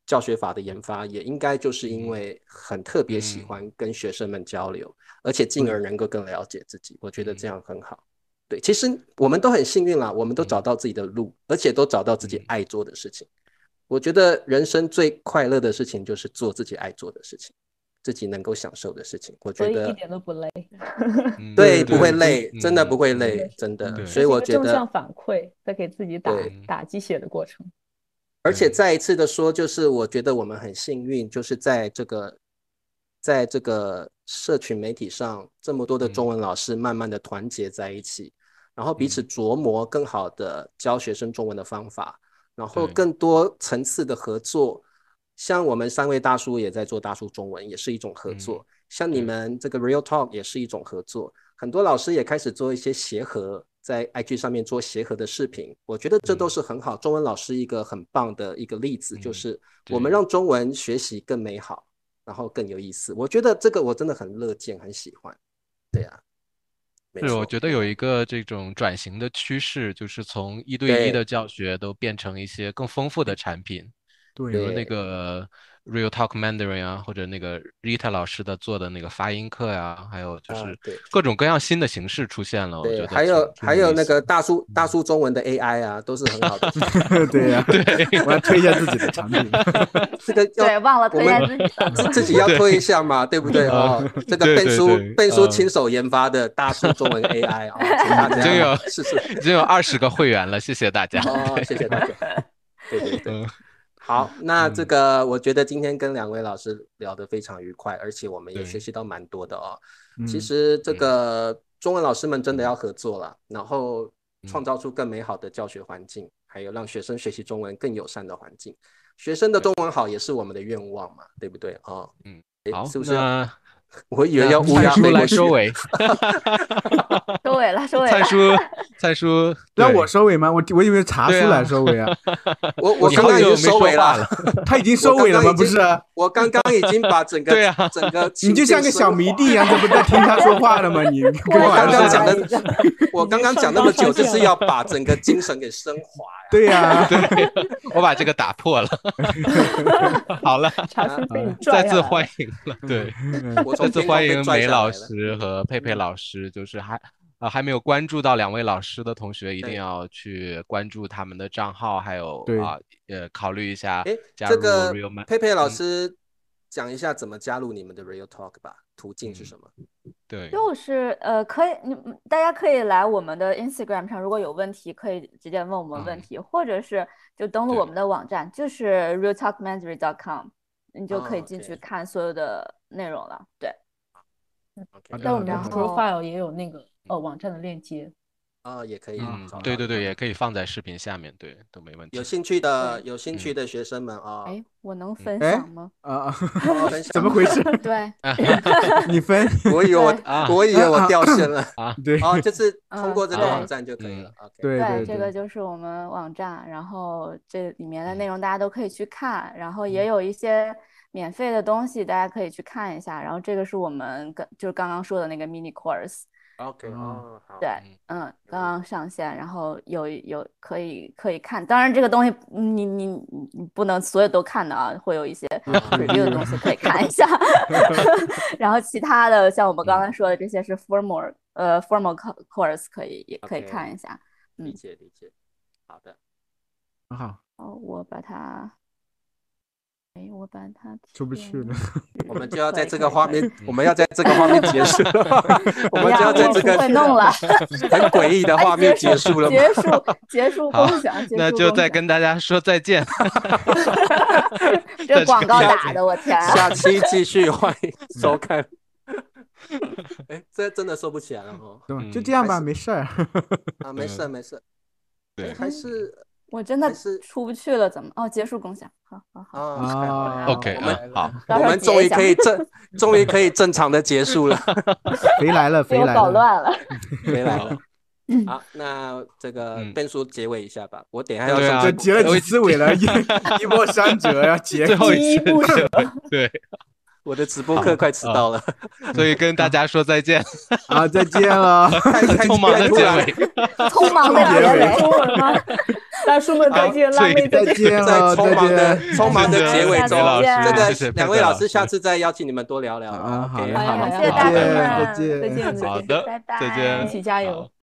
教学法的研发，也应该就是因为很特别喜嗯欢跟学生们交流，而且进而能够更了解自己。我觉得这样很好。对，其实我们都很幸运啦，我们都找到自己的路，而且都找到自己嗯爱做的事情。我觉得人生最快乐的事情就是做自己爱做的事情，自己能够享受的事情。我觉得一点都不累，嗯 对，不会累，真的嗯不会嗯累，真的。所以我觉得正向得，反馈，在给自己打打鸡血的过程。而且再一次的说，就是我觉得我们很幸运，就是在这个，在这个社群媒体上，这么多的中嗯文老师慢慢的团结在一起，然后彼此嗯琢磨更好的教学生中文的方法，然后更多层次的合作。像我们三位大叔也在做大叔中文，也是一种合作。像你们这个 Real Talk 也是一种合作，很多老师也开始做一些协和，在 IG 上面做协和的视频，我觉得这都嗯是很好。中文老师一个很棒的一个例子，就嗯是我们让中文学习更美好，然后更有意思。我觉得这个我真的很乐见，很喜欢。对呀、没是，我觉得有一个这种转型的趋势，就是从一对对一的教学都变成一些更丰富的产品，比如那个 Real Talk Mandarin 啊，或者那个 Rita 老师的做的那个发音课呀，还有就啊是对各种各样新的形式出现了，我觉对，得还有还有那个大叔大叔中文的 AI 啊，都是很好的。对呀、对我要推一下自己的产品。这个要对，忘了推我们自己。自自己要推一下嘛，对不对哦？这个对对笨叔笨叔呃亲手研发的大叔中文 AI 啊，请大已经有家试试。已经有二十个会员了，谢谢大家。哦，谢谢大家。对对对，嗯，好，那这嗯个我觉得今天跟两位老师聊得非常愉快，而且我们也学习到蛮多的哦。嗯其实这嗯个中文老师们真的要合作了，然后嗯创造出更美好的教学环境，还有让学生学习中文更友善的环境。学生的中文好也是我们的愿望嘛，对不对哦？嗯好，是不是？那 我以为要乌鸦飞来收。尾，收尾了，收尾了。蔡叔，蔡叔，让对我收尾吗？我我以为茶叔来收尾啊，我我你刚刚已经收尾了他已经收尾了吗？不是啊，我刚刚已经把整个对啊整个你就像个小迷弟一样，这不在听他说话了吗？你跟我我刚刚玩讲的？我刚刚讲那么久，就是要把整个精神给升华呀。对呀、我把这个打破了。好了，茶叔被你再次欢迎了，对，我再次欢迎梅老。师和佩佩老师，就是还啊还没有关注到两位老师的同学，一定要去关注他们的账号，还有对。啊呃考虑一下哎，加入这个 Real Man。佩佩老嗯。师讲一下怎么加入你们的 Real Talk 吧，途径是嗯。什么？对，就是呃，可以，你大家可以来我们的 Instagram 上，如果有问题可以直接问我们问嗯。题，或者是就登录我们的网站，就是 realtalkmandarin.com，你就可以哦进去看所有的内容了。对在我们的 profile 也有那个呃网站的链接。啊，也可以嗯，对对对，也可以放在视频下面，对，都没问题有。兴趣的有兴趣的学生们啊，哎，我能分哎享吗？啊啊，好分享怎么回事？对，你分我以为我啊我以为我掉线了啊。对哦，就是通嗯过这个网站就可以了。OK，对对这个就是我们网站，然后这里面的内嗯容大家都可以去看，然后也有一些免费的东西，大家可以去看一下。然后这个是我们刚就是刚刚说的那个 mini course，OK，哦哦，好，对，嗯，刚刚上线，然后有有可以可以看，当然这个东西嗯你你你不能所有都看的啊，会有一些 review 的东西可以看一下，然后其他的像我们刚才说的这些是 formal 呃 formal co- course 可以也可以看一下。理解理解。好的，很好，哦，我把它，哎，我把它出不去了。我们就 要在这个画面，我们要在这个画面结束了，我们就要在这个会弄了，很诡异的画面结束了？结束结束好共享，那就再跟大家说再见。这广告打的，我天啊！下期继续欢迎收看。哎，这真的收不起来了哦。就这样吧，没事儿。啊，没事没事，对哎还是我真的是出不去了，怎么？哦，结束共享，好好好，OK 我们啊，好，我们终于可以正，终于可以正常的结束了，肥来了，被我肥来了。搞乱了。回来了。好，那这个嗯变叔结尾一下吧，我等一下要对啊上去这结了几次尾了，一一波三折要结最。后一次第一步结尾对，我的直播课快迟到了，所以跟大家说再见。啊，再见了。太太 匆忙的结尾，匆忙的结尾，中文吗？大叔们再见，好辣妹再再见。在匆忙的见。匆忙的结尾中，这个两位老师下次再邀请你们多聊聊啊好嘞好嘞谢谢大好嘞家们，再见再见好的拜拜，再见一起加油好。